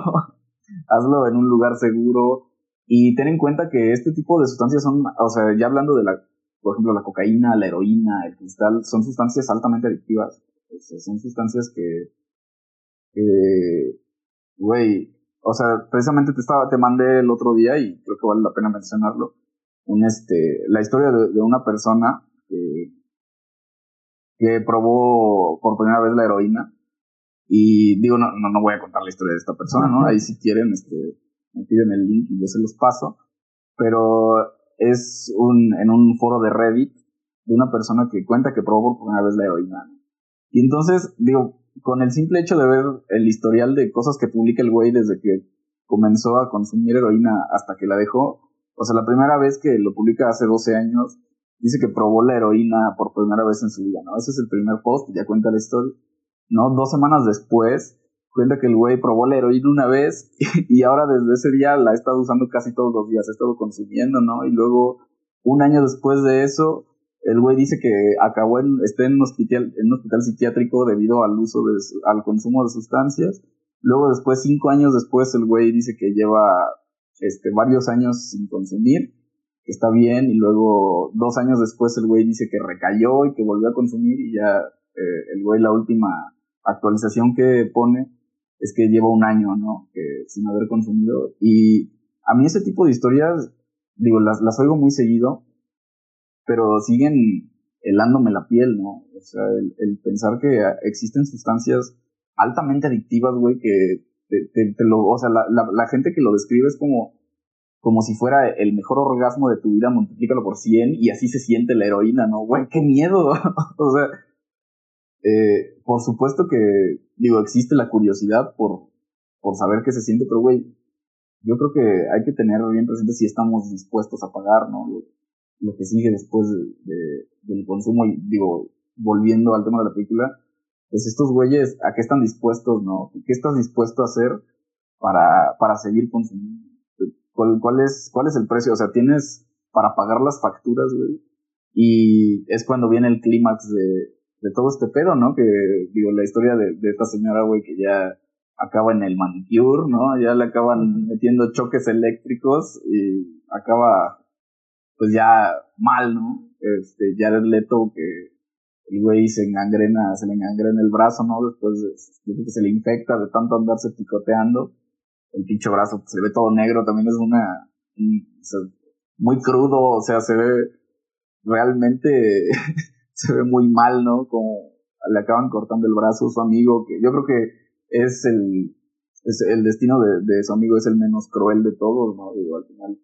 hazlo en un lugar seguro y ten en cuenta que este tipo de sustancias son, o sea, ya hablando de la, por ejemplo, la cocaína, la heroína, el cristal, son sustancias altamente adictivas. son sustancias que, güey, o sea, precisamente te estaba, te mandé el otro día y creo que vale la pena mencionarlo. Un este, la historia de, una persona que, que probó por primera vez la heroína. Y digo, no, no, no voy a contar la historia de esta persona, ¿no? Ahí si quieren, este, me piden el link y yo se los paso. Pero es un, en un foro de Reddit de una persona que cuenta que probó por primera vez la heroína. Y entonces, digo, con el simple hecho de ver el historial de cosas que publica el güey desde que comenzó a consumir heroína hasta que la dejó, o sea, la primera vez que lo publica hace 12 años, dice que probó la heroína por primera vez en su vida, ¿no? Ese es el primer post, ya cuenta la historia, ¿no? Dos semanas después, cuenta que el güey probó la heroína una vez y ahora desde ese día la ha estado usando casi todos los días, ha estado consumiendo, ¿no? Y luego, un año después de eso, el güey dice que acabó en, está en un hospital, en un hospital psiquiátrico debido al uso de, al consumo de sustancias. Luego después, cinco años después, el güey dice que lleva, este, varios años sin consumir, que está bien, y luego dos años después el güey dice que recayó y que volvió a consumir y ya, eh, el güey la última actualización que pone es que lleva un año, ¿no? Que sin haber consumido. Y a mí ese tipo de historias, digo, las, las oigo muy seguido, pero siguen helándome la piel, ¿no? O sea, el, pensar que existen sustancias altamente adictivas, güey, que te, lo, o sea, la, la, gente que lo describe es como, como si fuera el mejor orgasmo de tu vida, multiplícalo por 100 y así se siente la heroína, ¿no? Güey, qué miedo. o sea, eh, por supuesto que, digo, existe la curiosidad por, por saber qué se siente, pero güey, yo creo que hay que tener bien presente si estamos dispuestos a pagar, ¿no? Lo que sigue después de, del consumo y digo, volviendo al tema de la película, pues estos güeyes, ¿a qué están dispuestos, no? ¿Qué estás dispuesto a hacer para, para seguir consumiendo? ¿Cuál, cuál, es, ¿Cuál es el precio? O sea, tienes para pagar las facturas, güey. Y es cuando viene el clímax de, de todo este pedo, ¿no? Que, digo, la historia de, de esta señora, güey, que ya acaba en el manicure, ¿no? Ya le acaban metiendo choques eléctricos y acaba pues ya mal, ¿no? Este, el Leto que el güey se engangrena, se le engangrena el brazo, ¿no? Después de, que se le infecta de tanto andarse picoteando. El pinche brazo se ve todo negro, también es una, muy crudo, o sea, se ve realmente, se ve muy mal, ¿no? Como le acaban cortando el brazo a su amigo, que yo creo que es el, es el destino de, de su amigo es el menos cruel de todos, ¿no? Digo, al final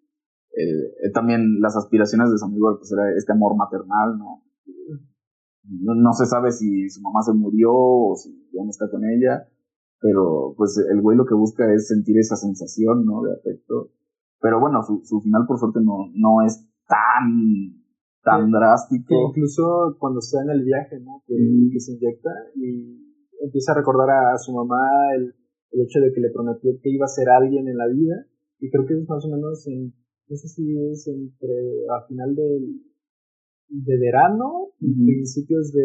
eh, también las aspiraciones de su amigo pues era este amor maternal, ¿no? ¿no? se sabe si su mamá se murió o si ya no está con ella, pero pues el güey lo que busca es sentir esa sensación, ¿no? De afecto. Pero bueno, su, su final por suerte no, no es tan, tan drástico. incluso cuando está en el viaje, ¿no? Que, que, se inyecta y empieza a recordar a, su mamá el, el hecho de que le prometió que iba a ser alguien en la vida. Y creo que es más o menos en no sé si es entre a final de, de verano, principios de,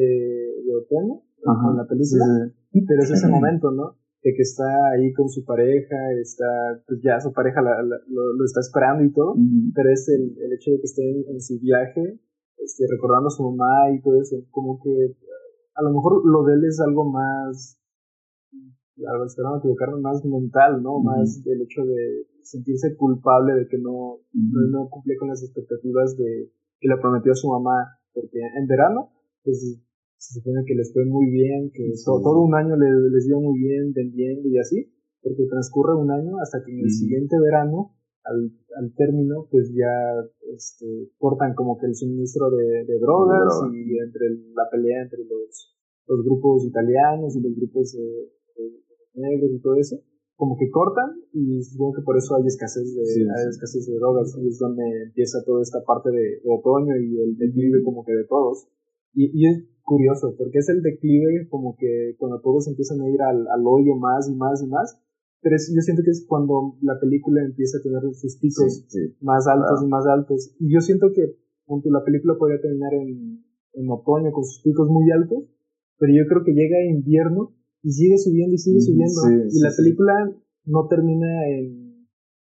de otoño, con la película, pero es ese momento, ¿no? De que está ahí con su pareja, está, pues ya su pareja lo, está esperando y todo, pero es el, el hecho de que esté en, su viaje, este, recordando a su mamá y todo eso, como que a lo mejor lo de él es algo más la espero no equivocarme, más mental, ¿no? Más del hecho de sentirse culpable de que no, no, cumple con las expectativas de que le prometió a su mamá, porque en verano, pues se supone que les fue muy bien, que todo, un año les dio muy bien vendiendo y así, porque transcurre un año hasta que en el siguiente verano, al, al término, pues ya este, cortan como que el suministro de, de drogas y entre la pelea entre los, los grupos italianos y los grupos eh, negros y todo eso, como que cortan y supongo que por eso hay escasez de, hay escasez de drogas y es donde empieza toda esta parte de, otoño y el declive como que de todos. Y, y, es curioso, porque es el declive como que cuando todos empiezan a ir al, al hoyo más y más y más, pero yo siento que es cuando la película empieza a tener sus picos más altos y más altos. Y yo siento que punto, la película podría terminar en, en otoño con sus picos muy altos, pero yo creo que llega invierno y sigue subiendo y sigue subiendo. y la película no termina en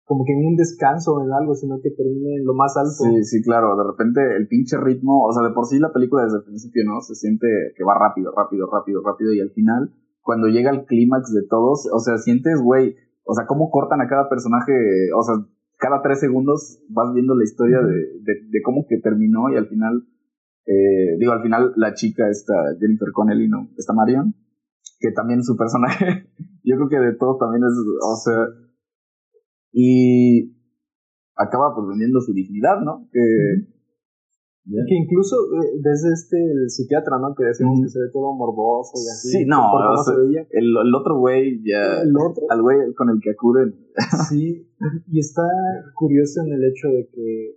como que en un descanso o en algo, sino que termina en lo más alto. Sí, sí, claro, de repente el pinche ritmo, o sea, de por sí la película desde el principio, ¿no? Se siente que va rápido, rápido, rápido, rápido y al final cuando llega el clímax de todos, o sea, sientes, güey, o sea, cómo cortan a cada personaje, o sea, cada tres segundos vas viendo la historia de, de, cómo que terminó y al final, eh, digo, al final la chica, esta Jennifer Connelly, ¿no? Esta Marion, que también su personaje, yo creo que de todos también es, o sea, y acaba pues vendiendo su dignidad, ¿no? Que, que incluso eh, desde este el psiquiatra, ¿no? Que decimos que se ve todo morboso y así. Sí, no, El, el, otro güey ya. El otro. Al güey con el que acuden. Sí, y está curioso en el hecho de que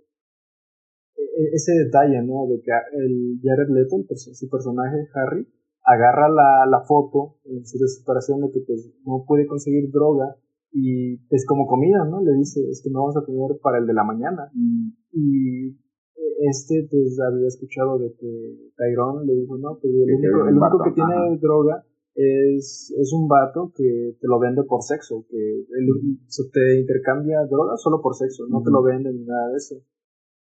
e, e, ese detalle, ¿no? De que el Jared Leto, su personaje Harry, agarra la, la foto en su desesperación de que pues no puede conseguir droga y es pues, como comida, ¿no? Le dice, es que no vamos a comer para el de la mañana. Mm. Y este pues había escuchado de que Tyrone le dijo, no, pues el único, el único que tiene droga es, es un vato que te lo vende por sexo, que él, te intercambia droga solo por sexo, no te lo vende ni nada de eso.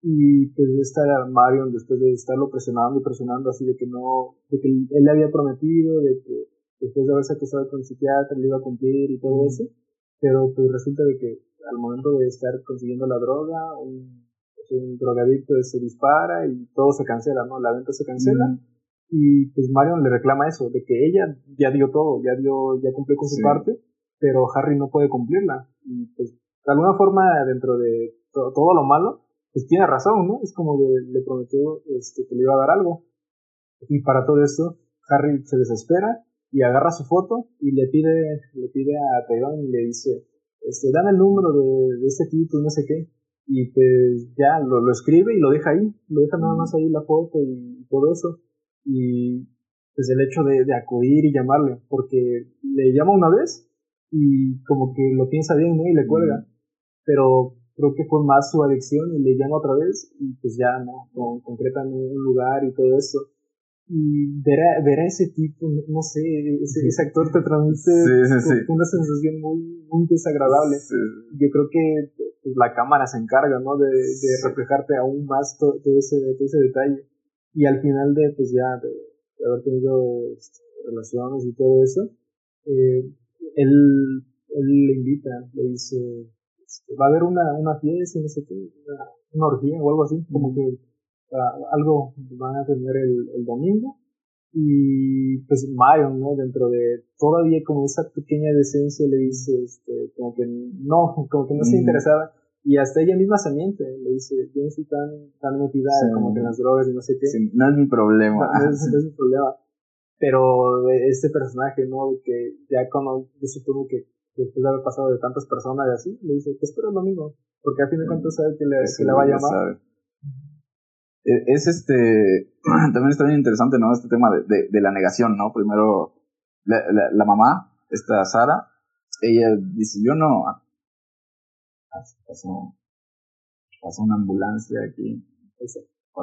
Y pues está Marion después de estarlo presionando y presionando así de que no, de que él le había prometido, de que después de haberse acusado con el psiquiatra le iba a cumplir y todo eso, pero pues resulta de que al momento de estar consiguiendo la droga, un un drogadicto se dispara y todo se cancela, ¿no? La venta se cancela. Y pues Marion le reclama eso, de que ella ya dio todo, ya dio, ya cumplió con su parte, pero Harry no puede cumplirla. Y pues de alguna forma dentro de todo lo malo, pues tiene razón, ¿no? Es como que le prometió este, que le iba a dar algo. Y para todo esto, Harry se desespera y agarra su foto y le pide, le pide a Tyrone y le dice, este, dame el número de, de este tipo, no sé qué y pues ya lo, lo escribe y lo deja ahí, lo deja nada más ahí la foto y todo eso. Y pues el hecho de, de acudir y llamarle, porque le llama una vez y como que lo piensa bien, ¿no? Y le cuelga. Pero creo que fue más su adicción y le llama otra vez y pues ya, ¿no? Con, concretan un lugar y todo eso y ver a, ver a ese tipo, no, sé, ese, ese, actor te transmite una sensación muy, muy desagradable. Yo creo que pues, la cámara se encarga, ¿no? De, de reflejarte aún más todo, ese, ese detalle. Y al final de, pues ya, de, haber tenido este, relaciones y todo eso, eh, él, él le invita, le dice, este, va a haber una, una fiesta, no sé qué, una, una orgía o algo así, como que algo van a tener el, el domingo. Y pues Marion, ¿no? Dentro de todavía como esa pequeña decencia le dice, este, como que no, como que no se mm. interesada. Y hasta ella misma se miente, le dice, yo no soy tan, tan metida como que en las drogas y no sé qué. no es mi problema. No, es, mi problema. Pero este personaje, ¿no? Que ya como, yo supongo que después de haber pasado de tantas personas y así, le dice, te espero el domingo, porque a fin de cuentas sabe que le, que le va a llamar. E, es este, también está bien interesante, ¿no? Este tema de, de, la negación, ¿no? Primero, la, la, mamá, esta Sara, ella dice, yo no, pasó, pasó una ambulancia aquí,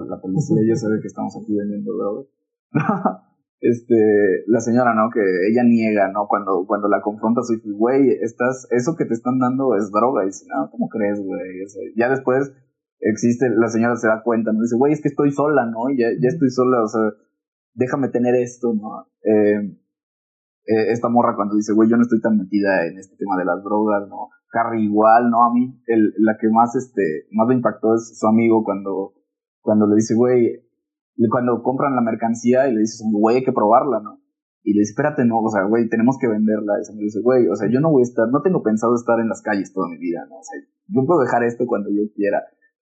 la policía ya sabe que estamos aquí vendiendo drogas. este, la señora, ¿no? Que ella niega, ¿no? Cuando, cuando la confronta, dice, güey, estás, eso que te están dando es droga. Y dice, no, ¿cómo crees, güey? ya después existe, la señora se da cuenta, ¿no? Dice, güey, es que estoy sola, ¿no? Ya, ya estoy sola, o sea, déjame tener esto, ¿no? Eh, eh, esta morra cuando dice, güey, yo no estoy tan metida en este tema de las drogas, ¿no? Harry igual, ¿no? A mí, el, la que más, este, más le impactó es su amigo cuando, cuando le dice, güey, cuando compran la mercancía y le dices, güey, hay que probarla, ¿no? Y le dice, espérate, no, o sea, güey, tenemos que venderla. Y se me dice, güey, o sea, yo no voy a estar, no tengo pensado estar en las calles toda mi vida, ¿no? O sea, yo puedo dejar esto cuando yo quiera.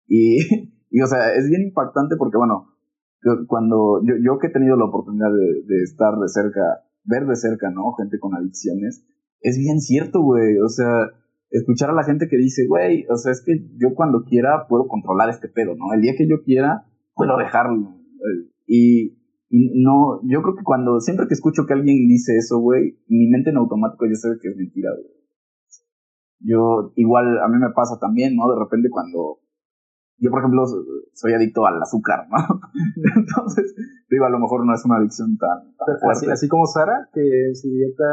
Y, y, o sea, es bien impactante porque, bueno, cuando yo, yo que he tenido la oportunidad de, de estar de cerca ver de cerca, ¿no? Gente con adicciones, es bien cierto, güey. O sea, escuchar a la gente que dice, güey, o sea, es que yo cuando quiera puedo controlar este pedo, ¿no? El día que yo quiera, puedo dejarlo. Y, y no, yo creo que cuando, siempre que escucho que alguien dice eso, güey, mi mente en automático ya sabe que es mentira, güey. Yo, igual, a mí me pasa también, ¿no? De repente cuando yo, por ejemplo, soy adicto al azúcar, ¿no? Entonces, digo, a lo mejor no es una adicción tan, fuerte. Así, como Sara, que su dieta...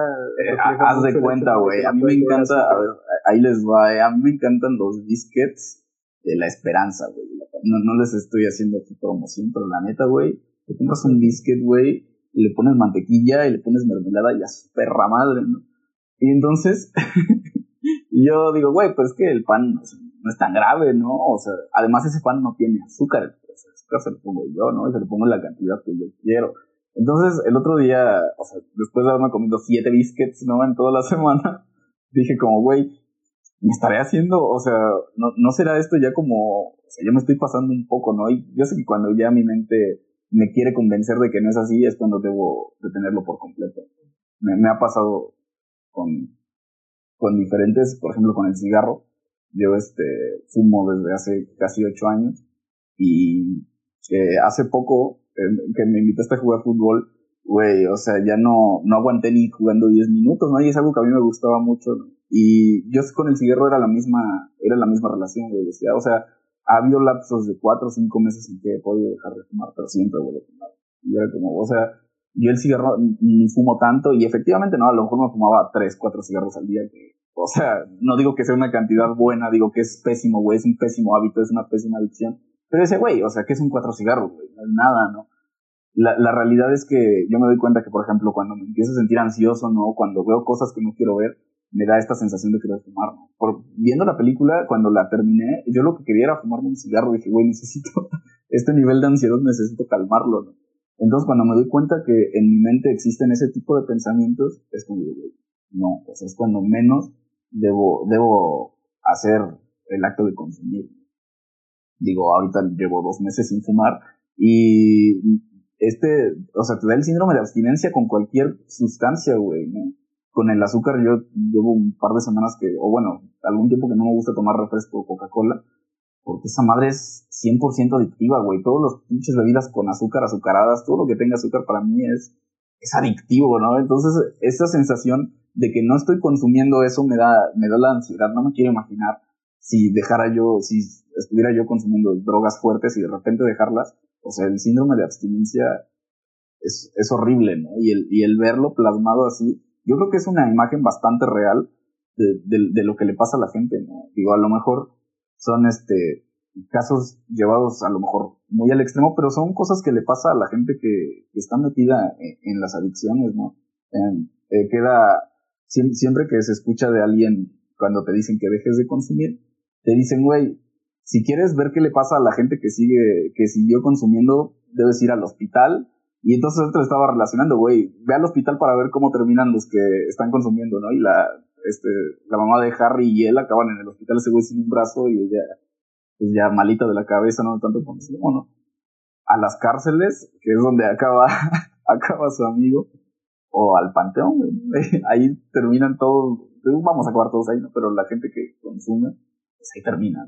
Eh, haz de cuenta, güey. A mí me encanta, a ver, ahí les va, eh. a mí me encantan los biscuits de la esperanza, güey. No, no les estoy haciendo aquí promoción, pero la neta, güey, te compras un biscuit, güey, y le pones mantequilla y le pones mermelada y a su perra madre, ¿no? Y entonces, yo digo, güey, pues es que el pan, no es tan grave, ¿no? O sea, además ese pan no tiene azúcar, pues, azúcar se lo pongo yo, ¿no? Y se lo pongo la cantidad que yo quiero. Entonces, el otro día, o sea, después de haberme comido siete biscuits, ¿no? En toda la semana, dije como, güey, me estaré haciendo, o sea, no, no será esto ya como, o sea, yo me estoy pasando un poco, ¿no? Y yo sé que cuando ya mi mente me quiere convencer de que no es así, es cuando debo detenerlo por completo. Me, ha pasado con, con diferentes, por ejemplo, con el cigarro yo este, fumo desde hace casi ocho años y eh, hace poco eh, que me invitaste a jugar fútbol, güey, o sea, ya no, no aguanté ni jugando diez minutos, ¿no? Y es algo que a mí me gustaba mucho, Y yo con el cigarro era la misma, era la misma relación, güey, o sea, ha habido lapsos de cuatro o cinco meses en que he podido dejar de fumar, pero siempre vuelvo a fumar. Era como, o sea, yo el cigarro ni fumo tanto y efectivamente, no, a lo mejor me fumaba tres, cuatro cigarros al día, que o sea, no digo que sea una cantidad buena, digo que es pésimo, güey, es un pésimo hábito, es una pésima adicción. Pero ese güey, o sea, que es un cuatro cigarros, güey, nada, ¿no? La, la realidad es que yo me doy cuenta que, por ejemplo, cuando me empiezo a sentir ansioso, ¿no? Cuando veo cosas que no quiero ver, me da esta sensación de querer fumar. Por, viendo la película, cuando la terminé, yo lo que quería era fumarme un cigarro. Dije, güey, necesito este nivel de ansiedad, necesito calmarlo, ¿no? Entonces, cuando me doy cuenta que en mi mente existen ese tipo de pensamientos, es como, güey, no, sea, es cuando menos debo, debo hacer el acto de consumir. Digo, ahorita llevo dos meses sin fumar y este, o sea, te da el síndrome de abstinencia con cualquier sustancia, güey, ¿no? Con el azúcar yo llevo un par de semanas que, o bueno, algún tiempo que no me gusta tomar refresco o Coca-Cola, porque esa madre es 100% adictiva, güey. Todos los pinches bebidas con azúcar, azucaradas, todo lo que tenga azúcar para mí es, es adictivo, ¿no? Entonces, esa sensación de que no estoy consumiendo eso me da, me da la ansiedad. No me quiero imaginar si dejara yo, si estuviera yo consumiendo drogas fuertes y de repente dejarlas. O sea, el síndrome de abstinencia es, es horrible, ¿no? Y el, y el verlo plasmado así, yo creo que es una imagen bastante real de, de, lo que le pasa a la gente, ¿no? Digo, a lo mejor son este casos llevados a lo mejor muy al extremo, pero son cosas que le pasa a la gente que, está metida en, las adicciones, ¿no? Eh, queda siempre que se escucha de alguien cuando te dicen que dejes de consumir, te dicen, güey, si quieres ver qué le pasa a la gente que sigue, que siguió consumiendo, debes ir al hospital. Y entonces esto estaba relacionando, güey, ve al hospital para ver cómo terminan los que están consumiendo, ¿no? Y la, este, la mamá de Harry y él acaban en el hospital, ese güey sin un brazo y ella, pues ya malita de la cabeza, no tanto ¿no? A las cárceles, que es donde acaba, acaba su amigo, o al panteón, Ahí terminan todos, vamos a acabar todos ahí, ¿no? Pero la gente que consume, pues ahí termina,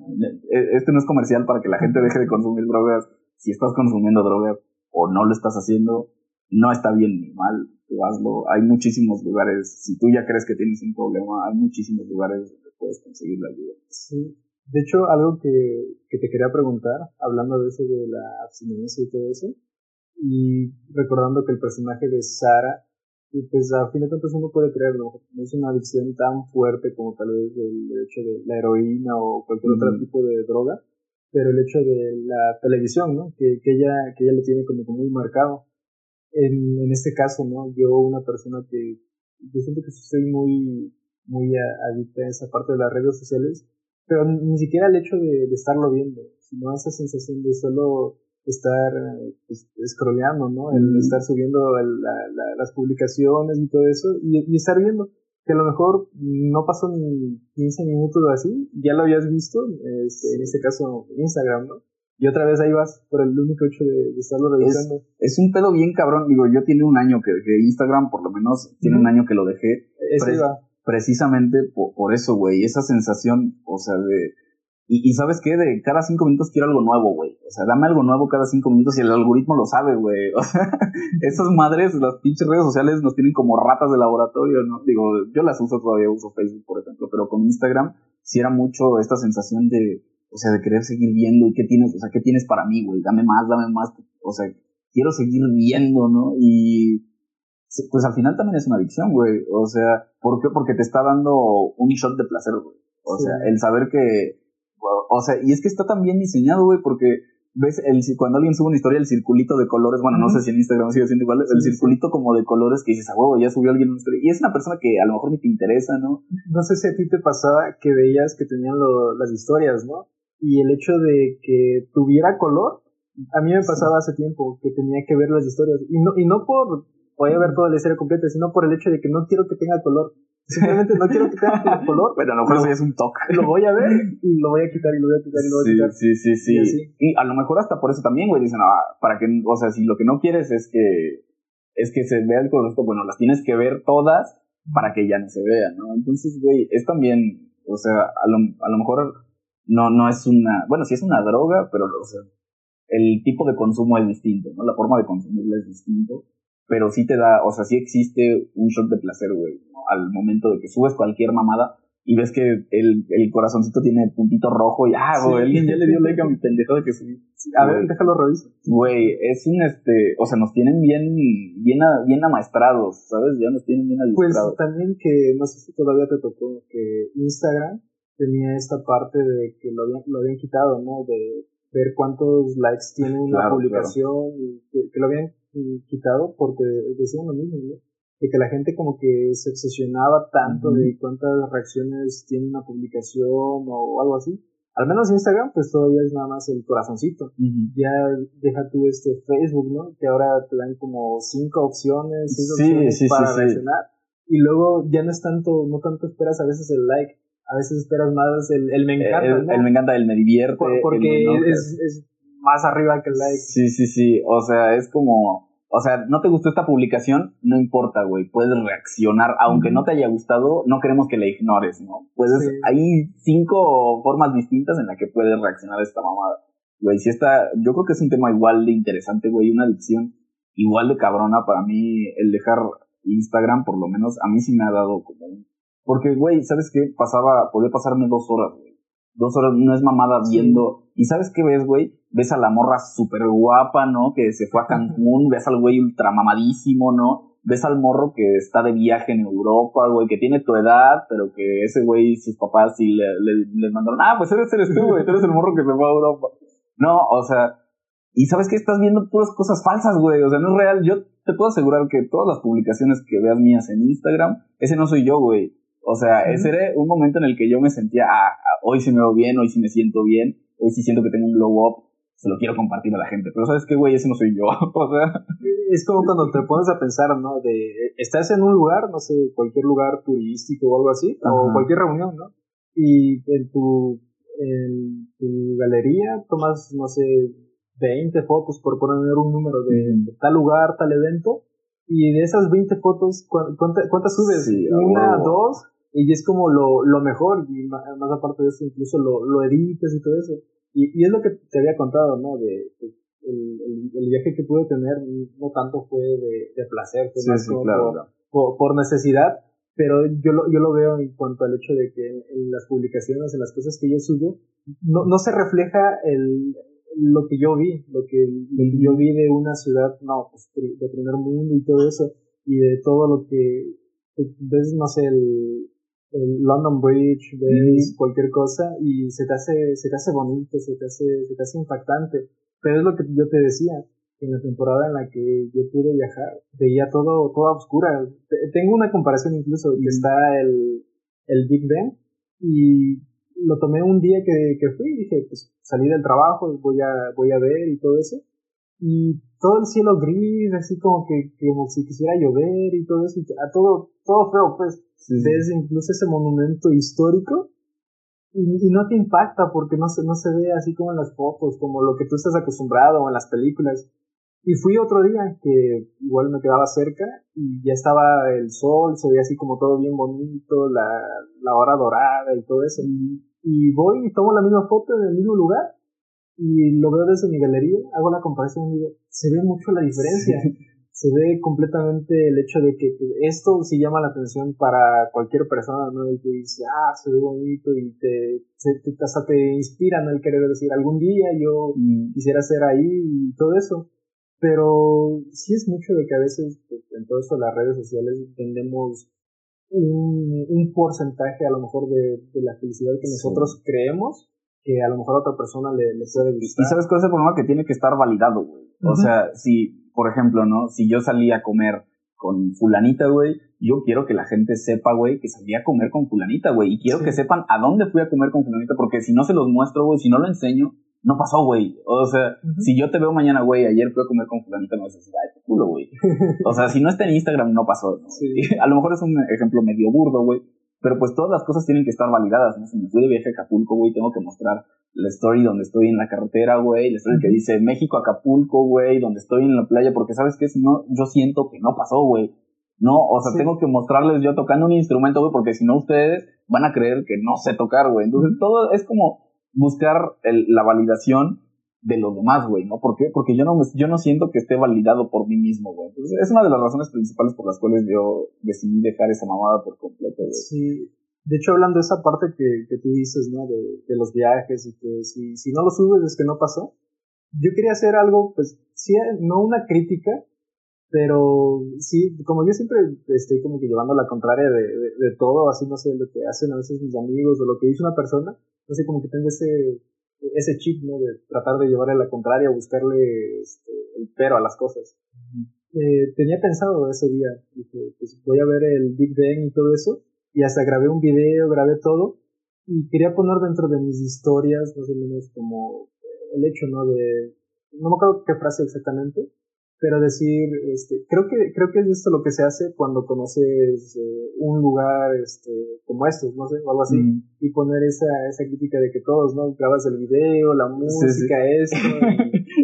e, Este no es comercial para que la gente deje de consumir drogas. Si estás consumiendo drogas o no lo estás haciendo, no está bien ni mal, tú hazlo. Hay muchísimos lugares, si tú ya crees que tienes un problema, hay muchísimos lugares donde puedes conseguir la ayuda. Sí. De hecho, algo que, que te quería preguntar, hablando de eso de la abstinencia y todo eso, y recordando que el personaje de Sara pues a fin de cuentas uno puede creerlo, no es una adicción tan fuerte como tal vez el hecho de la heroína o cualquier otro tipo de droga, pero el hecho de la televisión, ¿no? Que, que, ella, que ella lo tiene como muy marcado. En, en este caso, ¿no? Yo, una persona que, yo siento que soy muy, muy adicta a esa parte de las redes sociales, pero ni siquiera el hecho de, de estarlo viendo, sino esa sensación de solo estar pues, scrolleando, ¿no? El estar subiendo las publicaciones y todo eso y, estar viendo que a lo mejor no pasó ni 15 minutos o así, ya lo habías visto, este, en este caso Instagram, ¿no? Y otra vez ahí vas por el único hecho de, estarlo revisando. Es, un pedo bien cabrón. Digo, yo tiene un año que dejé Instagram, por lo menos tiene un año que lo dejé. Precisamente por, por eso, güey. Esa sensación, o sea, de y, sabes qué, de cada cinco minutos quiero algo nuevo, güey. O sea, dame algo nuevo cada cinco minutos y el algoritmo lo sabe, güey. O sea, esas madres, las pinches redes sociales nos tienen como ratas de laboratorio, ¿no? Digo, yo las uso todavía, uso Facebook, por ejemplo, pero con Instagram sí era mucho esta sensación de, o sea, de querer seguir viendo y qué tienes, o sea, qué tienes para mí, güey. Dame más, dame más. O sea, quiero seguir viendo, ¿no? Y pues al final también es una adicción, güey. O sea, ¿por qué? Porque te está dando un shot de placer, güey. O sea, el saber que o sea, y es que está tan bien diseñado, güey, porque ves el, cuando alguien sube una historia, el circulito de colores, bueno, no sé si en Instagram sigue siendo igual, el circulito como de colores que dices, a huevo, ya subió alguien una historia. Y es una persona que a lo mejor ni te interesa, ¿no? No sé si a ti te pasaba que veías que tenían las historias, ¿no? Y el hecho de que tuviera color, a mí me pasaba hace tiempo que tenía que ver las historias. Y no, y no por voy a ver toda la historia completa, sino por el hecho de que no quiero que tenga color. Simplemente no quiero que tenga color. Pero no, eso ya es un toque. Lo voy a ver y lo voy a quitar y lo voy a quitar y lo voy a quitar. Sí, sí, sí. Y, a lo mejor hasta por eso también, güey, dicen, ah, para que, o sea, si lo que no quieres es que, es que se vea el color, bueno, las tienes que ver todas para que ya no se vea, ¿no? Entonces, güey, es también, o sea, a lo, a lo mejor no, no es una, bueno, sí es una droga, pero, o sea, el tipo de consumo es distinto, ¿no? La forma de consumirla es distinto pero sí te da, o sea, sí existe un shock de placer, güey, al momento de que subes cualquier mamada y ves que el, el corazoncito tiene puntito rojo y, ah, güey, alguien ya le dio like a mi pendejo de que subí. A ver, déjalo revisar. Güey, es un, este, o sea, nos tienen bien, bien, bien amaestrados, ¿sabes? Ya nos tienen bien Pues también que, no sé si todavía te tocó, que Instagram tenía esta parte de que lo habían, lo habían quitado, ¿no? De ver cuántos likes tiene una publicación y que, que, lo habían quitado porque decían lo mismo, ¿no? De que la gente como que se obsesionaba tanto de cuántas reacciones tiene una publicación o algo así. Al menos Instagram, pues todavía es nada más el corazoncito. Ya deja tú este Facebook, ¿no? Que ahora te dan como cinco opciones, para reaccionar. Y luego ya no es tanto, no tanto esperas a veces el like, a veces esperas más el, el me encanta. El, me encanta, el me divierte. porque es, es, más arriba que el like. Sí, sí, sí. O sea, es como. O sea, no te gustó esta publicación, no importa, güey. Puedes reaccionar, aunque no te haya gustado, no queremos que la ignores, ¿no? Puedes, hay cinco formas distintas en las que puedes reaccionar a esta mamada. Güey, si esta, yo creo que es un tema igual de interesante, güey, una adicción igual de cabrona para mí, el dejar Instagram, por lo menos, a mí sí me ha dado como. Porque, güey, ¿sabes qué? Pasaba, podía pasarme dos horas, güey dos horas, no es mamada viendo. ¿Y sabes qué ves, güey? Ves a la morra súper guapa, ¿no? Que se fue a Cancún, ves al güey ultra mamadísimo, ¿no? Ves al morro que está de viaje en Europa, güey, que tiene tu edad, pero que ese güey, sus papás sí le, le, mandaron, ah, pues eres, eres tú, güey, tú eres el morro que se fue a Europa. No, o sea, y sabes que estás viendo puras cosas falsas, güey, o sea, no es real. Yo te puedo asegurar que todas las publicaciones que veas mías en Instagram, ese no soy yo, güey. O sea, ese era un momento en el que yo me sentía, ah, ah, hoy sí me veo bien, hoy sí me siento bien, hoy sí siento que tengo un glow up, se lo quiero compartir a la gente. Pero ¿sabes qué, güey? Ese no soy yo. o sea. Es como cuando te pones a pensar, ¿no? De, estás en un lugar, no sé, cualquier lugar turístico o algo así, o cualquier reunión, ¿no? Y en tu, en tu galería tomas, no sé, 20 fotos por poner un número de tal lugar, tal evento, y de esas 20 fotos, ¿cuántas, cuántas subes? ¿Una, dos? Y es como lo, lo mejor, y más, aparte de eso, incluso lo, lo editas y todo eso. Y, y es lo que te había contado, ¿no? De, el, el, viaje que pude tener no tanto fue de, de placer, fue más por, por, necesidad, pero yo lo, yo lo veo en cuanto al hecho de que en, las publicaciones, en las cosas que yo subo, no, no se refleja el, lo que yo vi, lo que, yo vi de una ciudad, no, pues de primer mundo y todo eso, y de todo lo que ves, no sé, el, el London Bridge, ves cualquier cosa y se te hace, se te hace bonito, se te hace, se te hace impactante. Pero es lo que yo te decía, en la temporada en la que yo pude viajar, veía todo, toda oscura. Tengo una comparación incluso, que está el, el Big Ben y lo tomé un día que, que fui y dije, pues salí del trabajo, voy a, voy a ver y todo eso. Y todo el cielo gris, así como que, como si quisiera llover y todo eso, a todo, todo feo, pues ves incluso ese monumento histórico y, no te impacta porque no se, no se ve así como en las fotos, como lo que tú estás acostumbrado o en las películas. Y fui otro día que igual me quedaba cerca y ya estaba el sol, se veía así como todo bien bonito, la, la hora dorada y todo eso. Y voy y tomo la misma foto en el mismo lugar y lo veo desde mi galería, hago la comparación y digo, se ve mucho la diferencia. Se ve completamente el hecho de que esto sí llama la atención para cualquier persona, ¿no? Y que dice, ah, se ve bonito y te, hasta te inspira, ¿no? El querer decir, algún día yo mm. quisiera ser ahí y todo eso. Pero sí es mucho de que a veces pues, en todo esto las redes sociales tendemos un, un porcentaje a lo mejor de, de la felicidad que nosotros creemos que a lo mejor a otra persona le, le puede gustar. Y sabes cuál es el problema que tiene que estar validado, güey. O sea, si, por ejemplo, ¿no? Si yo salí a comer con fulanita, güey, yo quiero que la gente sepa, güey, que salí a comer con fulanita, güey. Y quiero que sepan a dónde fui a comer con fulanita, porque si no se los muestro, güey, si no lo enseño, no pasó, güey. O sea, si yo te veo mañana, güey, ayer fui a comer con fulanita, no vas a decir, ay, qué culo, güey. o sea, si no está en Instagram, no pasó. a lo mejor es un ejemplo medio burdo, güey. Pero pues todas las cosas tienen que estar validadas, ¿no? Si me fui de viaje a Acapulco, güey, tengo que mostrar la story donde estoy en la carretera, güey, la story que dice México, Acapulco, güey, donde estoy en la playa, porque sabes que si no, yo siento que no pasó, güey. No, o sea, tengo que mostrarles yo tocando un instrumento, güey, porque si no ustedes van a creer que no sé tocar, güey. Entonces todo es como buscar el, la validación de los demás, güey, ¿no? ¿Por qué? Porque yo no, yo no siento que esté validado por mí mismo, güey. Es una de las razones principales por las cuales yo decidí dejar esa mamada por completo, güey. Sí. De hecho, hablando de esa parte que, que tú dices, ¿no? De, de los viajes y que si, si no lo subes es que no pasó. Yo quería hacer algo, pues, sí, no una crítica, pero sí, como yo siempre estoy como que llevando la contraria de, de, de todo, así no sé, lo que hacen a veces mis amigos o lo que dice una persona, no sé, como que tengo ese, ese chip, ¿no? De tratar de llevarle la contraria, buscarle este, el pero a las cosas. Eh, tenía pensado ese día, dije, pues voy a ver el Big Bang y todo eso, y hasta grabé un video, grabé todo, y quería poner dentro de mis historias, más o menos como el hecho, ¿no? De, no me acuerdo qué frase exactamente, pero decir, este, creo que, creo que es esto lo que se hace cuando conoces eh, un lugar, este, como estos, no sé, o algo así, mm. y poner esa, esa crítica de que todos, ¿no? Grabas el video, la música, esto,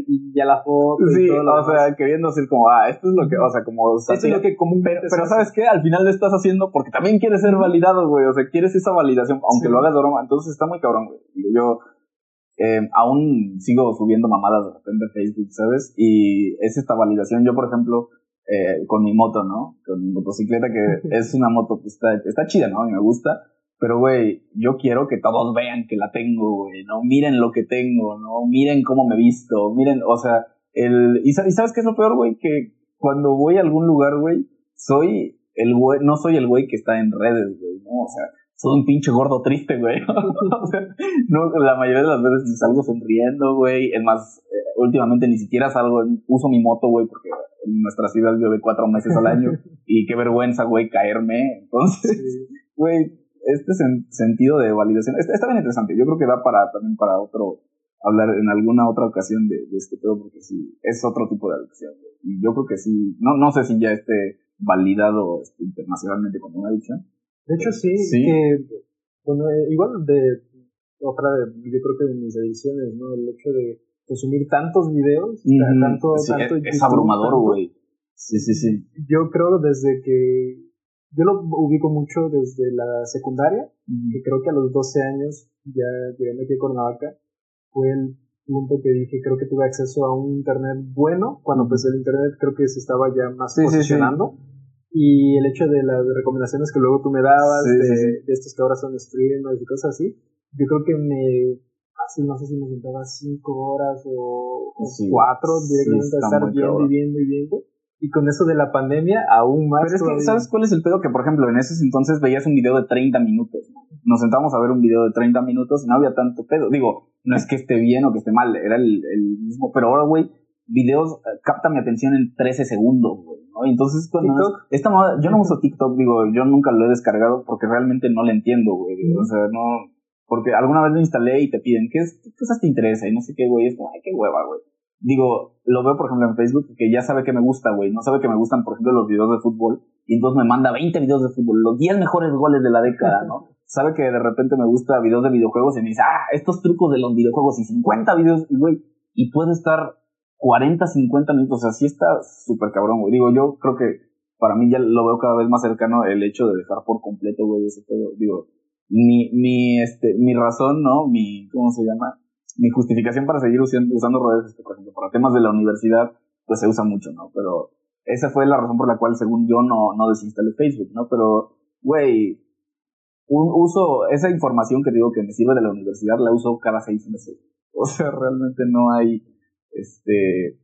y, ya la foto, y todo o sea, queriendo decir como, ah, esto es lo que, o sea, como, esto es lo que comúnmente pero, pero ¿sabes qué? Al final lo estás haciendo porque también quieres ser validado, güey, o sea, quieres esa validación, aunque lo hagas de broma, entonces está muy cabrón, güey, yo, eh, aún sigo subiendo mamadas de repente a Facebook, ¿sabes? Y es esta validación. Yo, por ejemplo, eh, con mi moto, ¿no? Con mi motocicleta, que es una moto que está, está chida, ¿no? Y me gusta. Pero, güey, yo quiero que todos vean que la tengo, güey, ¿no? Miren lo que tengo, ¿no? Miren cómo me visto, miren, o sea, el... ¿Y, sabes qué es lo peor, güey? Que cuando voy a algún lugar, güey, soy el güey, no soy el güey que está en redes, güey, ¿no? O sea, soy un pinche gordo triste, güey. no, la mayoría de las veces salgo sonriendo, güey. Es más, eh, últimamente ni siquiera salgo, uso mi moto, güey, porque en nuestra ciudad llueve cuatro meses al año. y qué vergüenza, güey, caerme. Entonces, güey, este sentido de validación está, bien interesante. Yo creo que da para también para otro, hablar en alguna otra ocasión de, este pedo, porque sí, es otro tipo de adicción. Y yo creo que sí, no, no sé si ya esté validado este, internacionalmente como una adicción de hecho, sí, que, bueno, eh, igual de otra yo creo que de mis ediciones, ¿no? El hecho de consumir tantos videos, tanto, tanto es, abrumador, güey. Sí, sí, sí. Yo creo desde que, yo lo ubico mucho desde la secundaria, que creo que a los 12 años, ya llegando aquí a Cuernavaca, fue el punto que dije, creo que tuve acceso a un internet bueno, cuando pues el internet creo que se estaba ya más posicionando y el hecho de las recomendaciones que luego tú me dabas, de, estos que ahora son streamers y cosas así, yo creo que me, así no sé si me sentaba cinco horas o, cuatro directamente a estar viendo y viendo y viendo. Y con eso de la pandemia, aún más. Pero es que, ¿sabes cuál es el pedo? Que, por ejemplo, en esos entonces veías un video de 30 minutos. Nos sentamos a ver un video de 30 minutos y no había tanto pedo. Digo, no es que esté bien o que esté mal, era el, el mismo. Pero ahora, güey, videos eh, captan mi atención en 13 segundos, güey. Entonces, cuando esta moda, yo no uso TikTok, digo, yo nunca lo he descargado porque realmente no lo entiendo, güey. O sea, no, porque alguna vez lo instalé y te piden, ¿qué, es, qué cosas te interesa? Y no sé qué, güey, es como, ay, qué hueva, güey. Digo, lo veo, por ejemplo, en Facebook, que ya sabe que me gusta, güey. No sabe que me gustan, por ejemplo, los videos de fútbol. Y entonces me manda 20 videos de fútbol, los 10 mejores goles de la década, ¿no? sabe que de repente me gusta videos de videojuegos y me dice, ah, estos trucos de los videojuegos y 50 videos, y güey, y puede estar 40, 50 minutos, o sea, sí está súper cabrón, güey. Digo, yo creo que para mí ya lo veo cada vez más cercano el hecho de dejar por completo, güey, ese todo. Digo, mi, mi, este, mi razón, ¿no? Mi, ¿cómo se llama? Mi justificación para seguir usando, usando redes, por ejemplo, para temas de la universidad, pues se usa mucho, ¿no? Pero esa fue la razón por la cual, según yo, no, no desinstalé Facebook, ¿no? Pero, güey, un uso, esa información que digo que me sirve de la universidad, la uso cada seis meses. O sea, realmente no hay, este,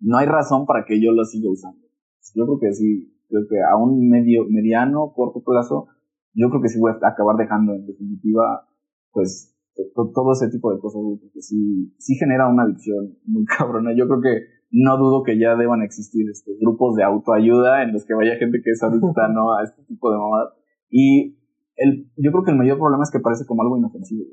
no hay razón para que yo lo siga usando. Yo creo que sí, creo que a un medio, mediano, corto plazo, yo creo que sí voy a acabar dejando en definitiva, pues, todo ese tipo de cosas, porque sí, sí genera una adicción muy cabrona. Yo creo que no dudo que ya deban existir este, grupos de autoayuda en los que vaya gente que es adicta, ¿no? A este tipo de mamadas. Y el, yo creo que el mayor problema es que parece como algo inofensivo.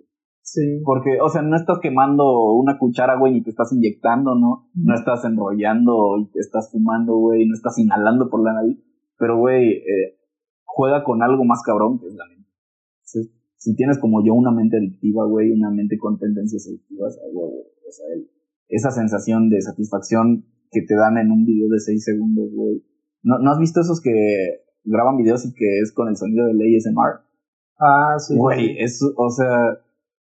Sí. Porque, o sea, no estás quemando una cuchara, güey, ni te estás inyectando, ¿no? No estás enrollando y te estás fumando, güey, no estás inhalando por la nariz. Pero, güey, eh, juega con algo más cabrón que es la mente. Si, tienes como yo una mente adictiva, güey, una mente con tendencias adictivas, o sea, esa sensación de satisfacción que te dan en un video de 6 segundos, güey. ¿No, ¿No has visto esos que graban videos y que es con el sonido del ASMR? Ah, sí. Güey, es, o sea,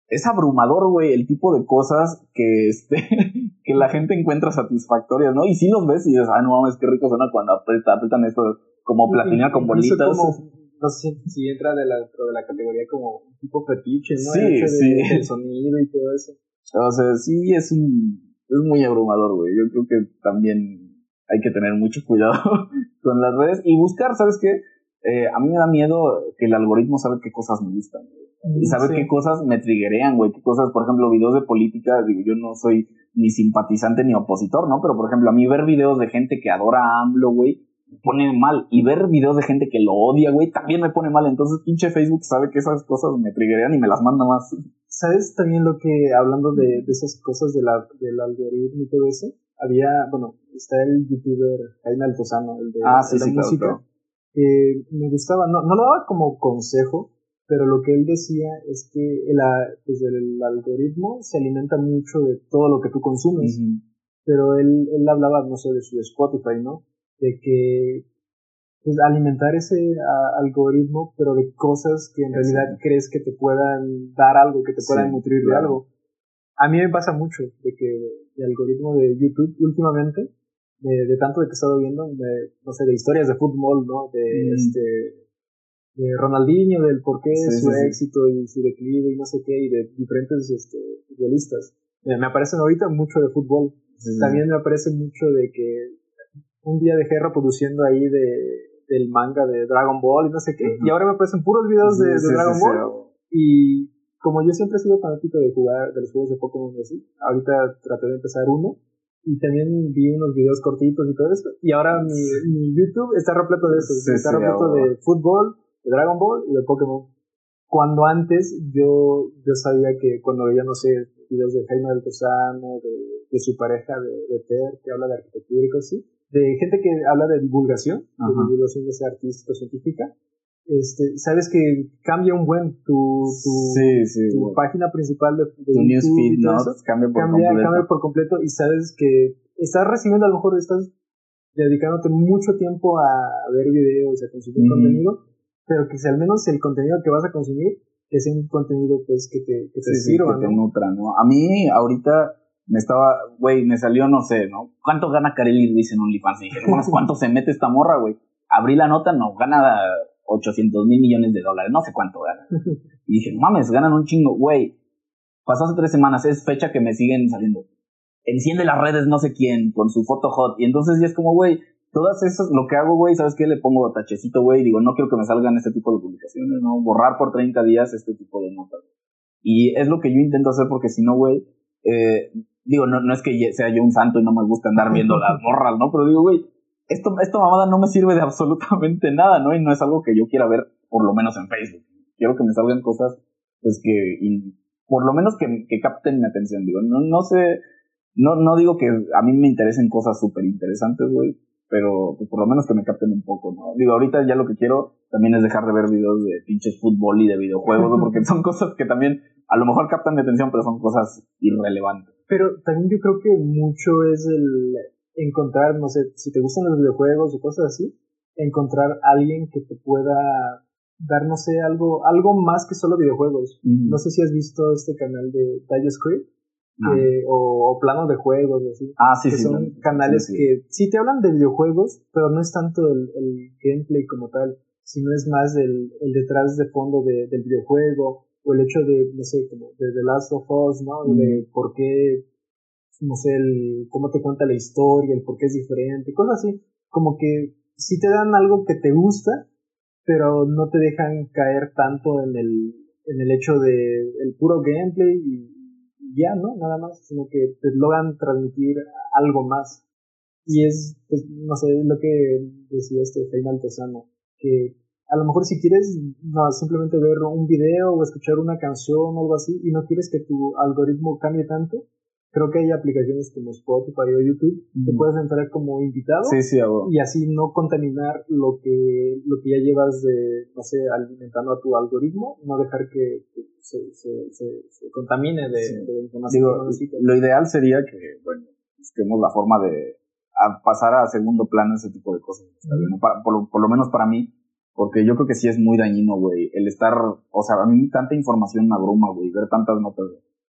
es abrumador, güey, el tipo de cosas que, este, que la gente encuentra satisfactorias, ¿no? Y si los ves y dices, ah, no mames, qué rico suena cuando apretan, apretan esto como platina con bolitas. no sé si entra de la, de la categoría como tipo fetiche, ¿no? Sí, sí. el sonido y todo eso. O sea, sí es un, es muy abrumador, güey. Yo creo que también hay que tener mucho cuidado con las redes y buscar, ¿sabes qué? Eh, a mí me da miedo que el algoritmo sabe qué cosas me gustan, Y sabe qué cosas me triguerean, güey. Qué cosas, por ejemplo, videos de política, digo, yo no soy ni simpatizante ni opositor, ¿no? Pero, por ejemplo, a mí ver videos de gente que adora a AMLO, güey, me pone mal. Y ver videos de gente que lo odia, güey, también me pone mal. Entonces, pinche Facebook sabe que esas cosas me triguerean y me las manda más. ¿Sabes también lo que, hablando de, de esas cosas de la, del algoritmo y todo eso? Había, bueno, está el youtuber Jaime Altozano, el de, ah, sí, la sí, música que me gustaba, no, no lo daba como consejo, pero lo que él decía es que el, pues el algoritmo se alimenta mucho de todo lo que tú consumes, pero él, él hablaba, no sé, de su Spotify, ¿no? De que pues, alimentar ese algoritmo, pero de cosas que en realidad crees que te puedan dar algo, que te puedan nutrir de algo. A mí me pasa mucho de que el algoritmo de YouTube últimamente de, de tanto de que he estado viendo, de, no sé, de historias de fútbol, ¿no? De mm. este, de Ronaldinho, del por qué su éxito y su declive y no sé qué, y de diferentes este, futbolistas. Me, aparecen ahorita mucho de fútbol. También me aparece mucho de que un día dejé reproduciendo ahí de, del manga de Dragon Ball y no sé qué, y ahora me aparecen puros videos de, de Dragon Ball. Y como yo siempre he sido fanático de jugar de los juegos de Pokémon y así, ahorita traté de empezar uno y también vi unos videos cortitos y todo eso. Y ahora mi, mi YouTube está repleto de eso. está repleto de fútbol, de Dragon Ball y de Pokémon. Cuando antes yo, yo sabía que cuando veía, no sé, videos de Jaime del Cosano, de, de, su pareja de, de Ter, que habla de arquitectura y cosas así, de gente que habla de divulgación, de divulgación de artística científica, este, sabes que cambia un buen tu, tu, página principal de, tu newsfeed, ¿no? Cambia por completo. Cambia por completo y sabes que estás recibiendo, a lo mejor estás dedicándote mucho tiempo a ver videos, a consumir contenido, pero que si al menos el contenido que vas a consumir es un contenido pues que te, que te sirva, que te nutra, ¿no? A mí ahorita me estaba, güey, me salió, no sé, ¿no? ¿Cuánto gana Kareli Ruiz en OnlyFans? Y dije, ¿cuánto se mete esta morra, güey? Abrí la nota, no, gana 800 mil millones de dólares, no sé cuánto ganan. Y dije, mames, ganan un chingo, güey. Pasó hace tres semanas, es fecha que me siguen saliendo. Enciende las redes no sé quién con su foto hot. Y entonces ya es como, güey, todas esas, lo que hago, güey, ¿sabes qué? Le pongo tachecito, güey, digo, no quiero que me salgan este tipo de publicaciones, ¿no? Borrar por 30 días este tipo de notas. Y es lo que yo intento hacer porque si no, güey, eh, digo, no, no es que sea yo un santo y no me gusta andar viendo las borras, ¿no? Pero digo, güey, esto, esta mamada no me sirve de absolutamente nada, ¿no? Y no es algo que yo quiera ver, por lo menos en Facebook. Quiero que me salgan cosas, pues que, por lo menos que, que capten mi atención, digo, no, no sé, no, no digo que a mí me interesen cosas súper interesantes, güey, pero pues, por lo menos que me capten un poco, ¿no? Digo, ahorita ya lo que quiero también es dejar de ver videos de pinches fútbol y de videojuegos, ¿no? porque son cosas que también a lo mejor captan mi atención, pero son cosas irrelevantes. Pero también yo creo que mucho es el encontrar, no sé, si te gustan los videojuegos o cosas así, encontrar alguien que te pueda dar, no sé, algo, algo más que solo videojuegos. No sé si has visto este canal de Dire Script. o, planos de juegos, así. Ah, sí, que sí. Son canales que sí te hablan de videojuegos, pero no es tanto el, gameplay como tal, sino es más el, el detrás de fondo de, del videojuego, o el hecho de, no sé, como de The Last of Us, ¿no? De por qué, no sé, el, cómo te cuenta la historia, el por qué es diferente, cosas así. Como que sí te dan algo que te gusta, pero no te dejan caer tanto en el, en el hecho de el puro gameplay y ya, ¿no? Nada más, sino que te logran transmitir algo más. Y es, pues, no sé, lo que decía este Jaime Tosano, que a lo mejor si quieres no, simplemente ver un video o escuchar una canción o algo así y no quieres que tu algoritmo cambie tanto, creo que hay aplicaciones como Spotify o YouTube que puedes entrar como invitado y así no contaminar lo que lo que ya llevas de no sé alimentando a tu algoritmo no dejar que, se, se, se, contamine de, información lo ideal sería que bueno busquemos la forma de pasar a segundo plano ese tipo de cosas por, por lo menos para mí porque yo creo que sí es muy dañino, güey, el estar, o sea, a mí tanta información me abruma, güey, ver tantas notas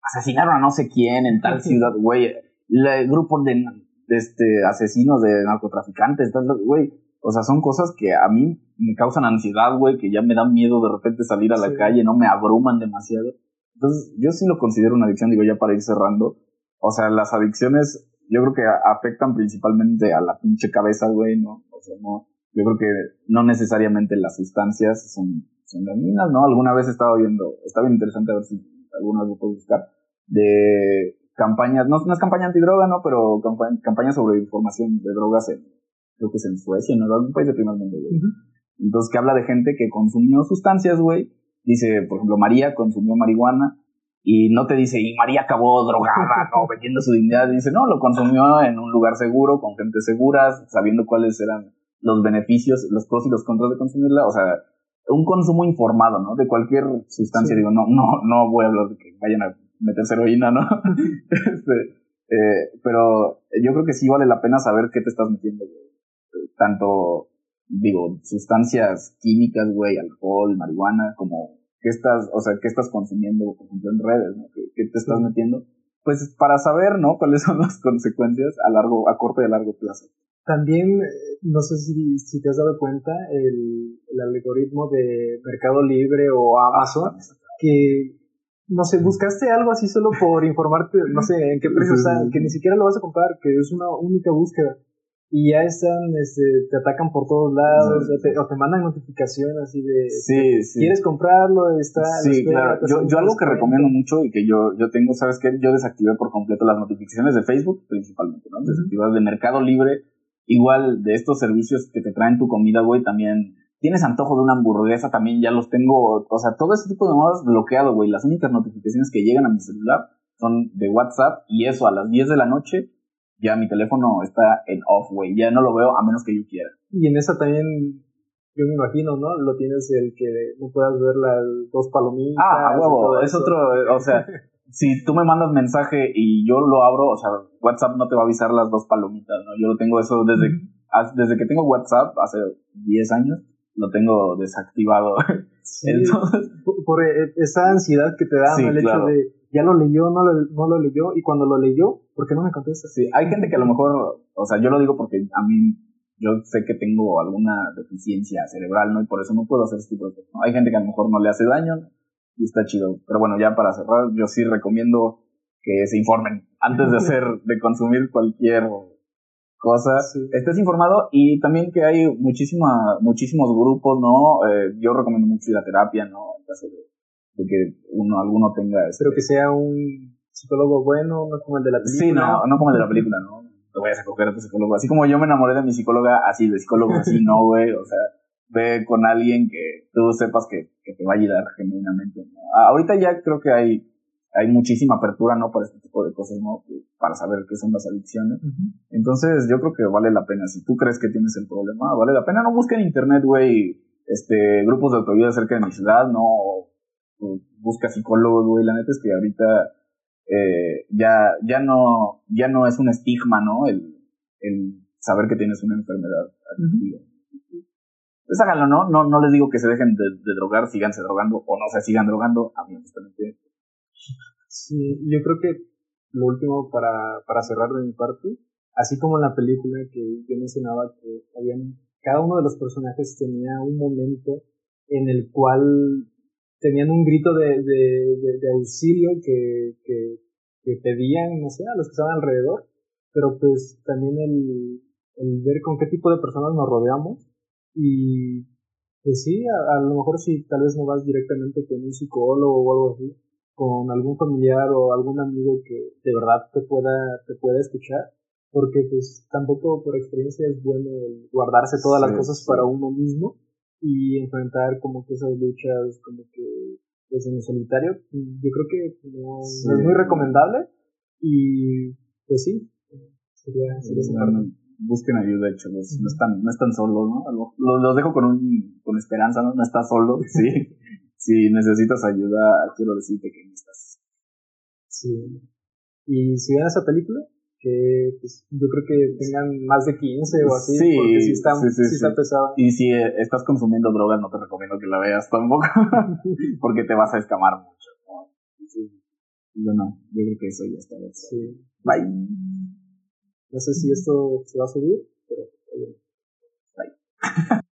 asesinaron a no sé quién en tal ciudad, güey. El grupo de, este, asesinos de narcotraficantes, güey. O sea, son cosas que a mí me causan ansiedad, güey, que ya me dan miedo de repente salir a la calle, no me abruman demasiado. Entonces, yo sí lo considero una adicción, digo, ya para ir cerrando. O sea, las adicciones, yo creo que afectan principalmente a la pinche cabeza, güey, ¿no? O sea, no, yo creo que no necesariamente las sustancias son, son dañinas, ¿no? Alguna vez he estado viendo, está bien interesante a ver si alguna vez lo puedo buscar, de campañas, no, no es campaña antidroga, ¿no? Pero campaña, sobre información de drogas en, creo que es en Suecia, ¿no? En algún país de primer mundo, güey. Entonces, que habla de gente que consumió sustancias, güey. Dice, por ejemplo, María consumió marihuana y no te dice, y María acabó drogada, ¿no? Vendiendo su dignidad. Dice, no, lo consumió en un lugar seguro, con gente segura, sabiendo cuáles eran los beneficios, los pros y los contras de consumirla. O sea, un consumo informado, ¿no? De cualquier sustancia. Digo, no, no, no voy a hablar de que vayan a meterse heroína, ¿no? este, eh, pero yo creo que sí vale la pena saber qué te estás metiendo, güey. Tanto, digo, sustancias químicas, güey, alcohol, marihuana, como qué estás, o sea, qué estás consumiendo, por ejemplo, en redes, ¿no? ¿Qué, te estás metiendo? Pues para saber, ¿no? Cuáles son las consecuencias a largo, a corto y a largo plazo. También, eh, no sé si, si te has dado cuenta, el, el algoritmo de Mercado Libre o Amazon, que no sé, buscaste algo así solo por informarte, no sé, en qué precio está, que ni siquiera lo vas a comprar, que es una única búsqueda. Y ya están, este, te atacan por todos lados, o, te, mandan notificaciones así de, sí, sí. ¿quieres comprarlo? Está, sí, claro. Yo, yo algo que recomiendo mucho y que yo, yo tengo, ¿sabes qué? Yo desactivé por completo las notificaciones de Facebook, principalmente, ¿no? Desactivadas de Mercado Libre, igual de estos servicios que te traen tu comida, güey, también tienes antojo de una hamburguesa, también ya los tengo, o sea, todo ese tipo de modas bloqueado, güey. Las únicas notificaciones que llegan a mi celular son de WhatsApp y eso a las 10 de la noche ya mi teléfono está en off, güey. Ya no lo veo a menos que yo quiera. Y en esa también, yo me imagino, ¿no? Lo tienes el que no puedas ver las dos palomitas. Ah, a huevo, es otro, o sea, si tú me mandas mensaje y yo lo abro, o sea, WhatsApp no te va a avisar las dos palomitas, ¿no? Yo lo tengo eso desde, desde que tengo WhatsApp, hace 10 años lo tengo desactivado. Entonces, por, e, esa ansiedad que te da el hecho de ya lo leyó, no lo, no lo leyó, y cuando lo leyó, ¿por qué no me contesta? Sí, hay gente que a lo mejor, o sea, yo lo digo porque a mí, yo sé que tengo alguna deficiencia cerebral, ¿no? Y por eso no puedo hacer este tipo de cosas. Hay gente que a lo mejor no le hace daño y está chido. Pero bueno, ya para cerrar, yo sí recomiendo que se informen antes de hacer, de consumir cualquier cosas, estés informado y también que hay muchísima, muchísimos grupos, ¿no? Eh, yo recomiendo mucho ir a terapia, ¿no? En caso de, que uno, alguno tenga... Este... Pero que sea un psicólogo bueno, no como el de la película. Sí, no, no como el de la película, ¿no? Te vayas a coger a tu psicólogo. Así como yo me enamoré de mi psicóloga, así, de psicólogo así, no, güey. O sea, ve con alguien que tú sepas que, que te va a ayudar genuinamente. ¿no? Ahorita ya creo que hay, hay muchísima apertura, ¿no? Para este tipo de cosas, ¿no? para saber qué son las adicciones. Entonces, yo creo que vale la pena. Si tú crees que tienes el problema, vale la pena. No busques en internet, güey, este, grupos de autoayuda cerca de mi ciudad, no busca psicólogos, güey. La neta es que ahorita eh, ya, ya no, ya no es un estigma, ¿no? El, el saber que tienes una enfermedad adictiva. Pues háganlo, ¿no? ¿no? No les digo que se dejen de, de drogar, síganse drogando, o no se sigan drogando, a mí honestamente. Sí, yo creo que lo último para, para cerrar de mi parte, así como en la película que mencionaba que habían, cada uno de los personajes tenía un momento en el cual tenían un grito de, de, auxilio que, que, que, pedían, no sé, a los que estaban alrededor, pero pues también el, el ver con qué tipo de personas nos rodeamos y pues sí, a, lo mejor si tal vez no vas directamente con un psicólogo o algo así, con algún familiar o algún amigo que de verdad te pueda, te pueda escuchar, porque pues tampoco por experiencia es bueno guardarse todas las cosas para uno mismo y enfrentar como que esas luchas como que pues en el solitario, yo creo que no, es muy recomendable y pues sí, sería, sería busquen ayuda, chavos. No están, no están solos, ¿no? Los, dejo con un, con esperanza, ¿no? No estás solo, sí. Si necesitas ayuda, quiero decirte que estás. Sí. Y si ven esa película, que pues, yo creo que tengan más de 15 o así, sí, porque sí está, sí, sí, está pesado. Y si eh, estás consumiendo drogas, no te recomiendo que la veas tampoco, porque te vas a escamar mucho. ¿no? Bueno, yo creo que eso ya está. Sí. Bye. No sé si esto se va a subir.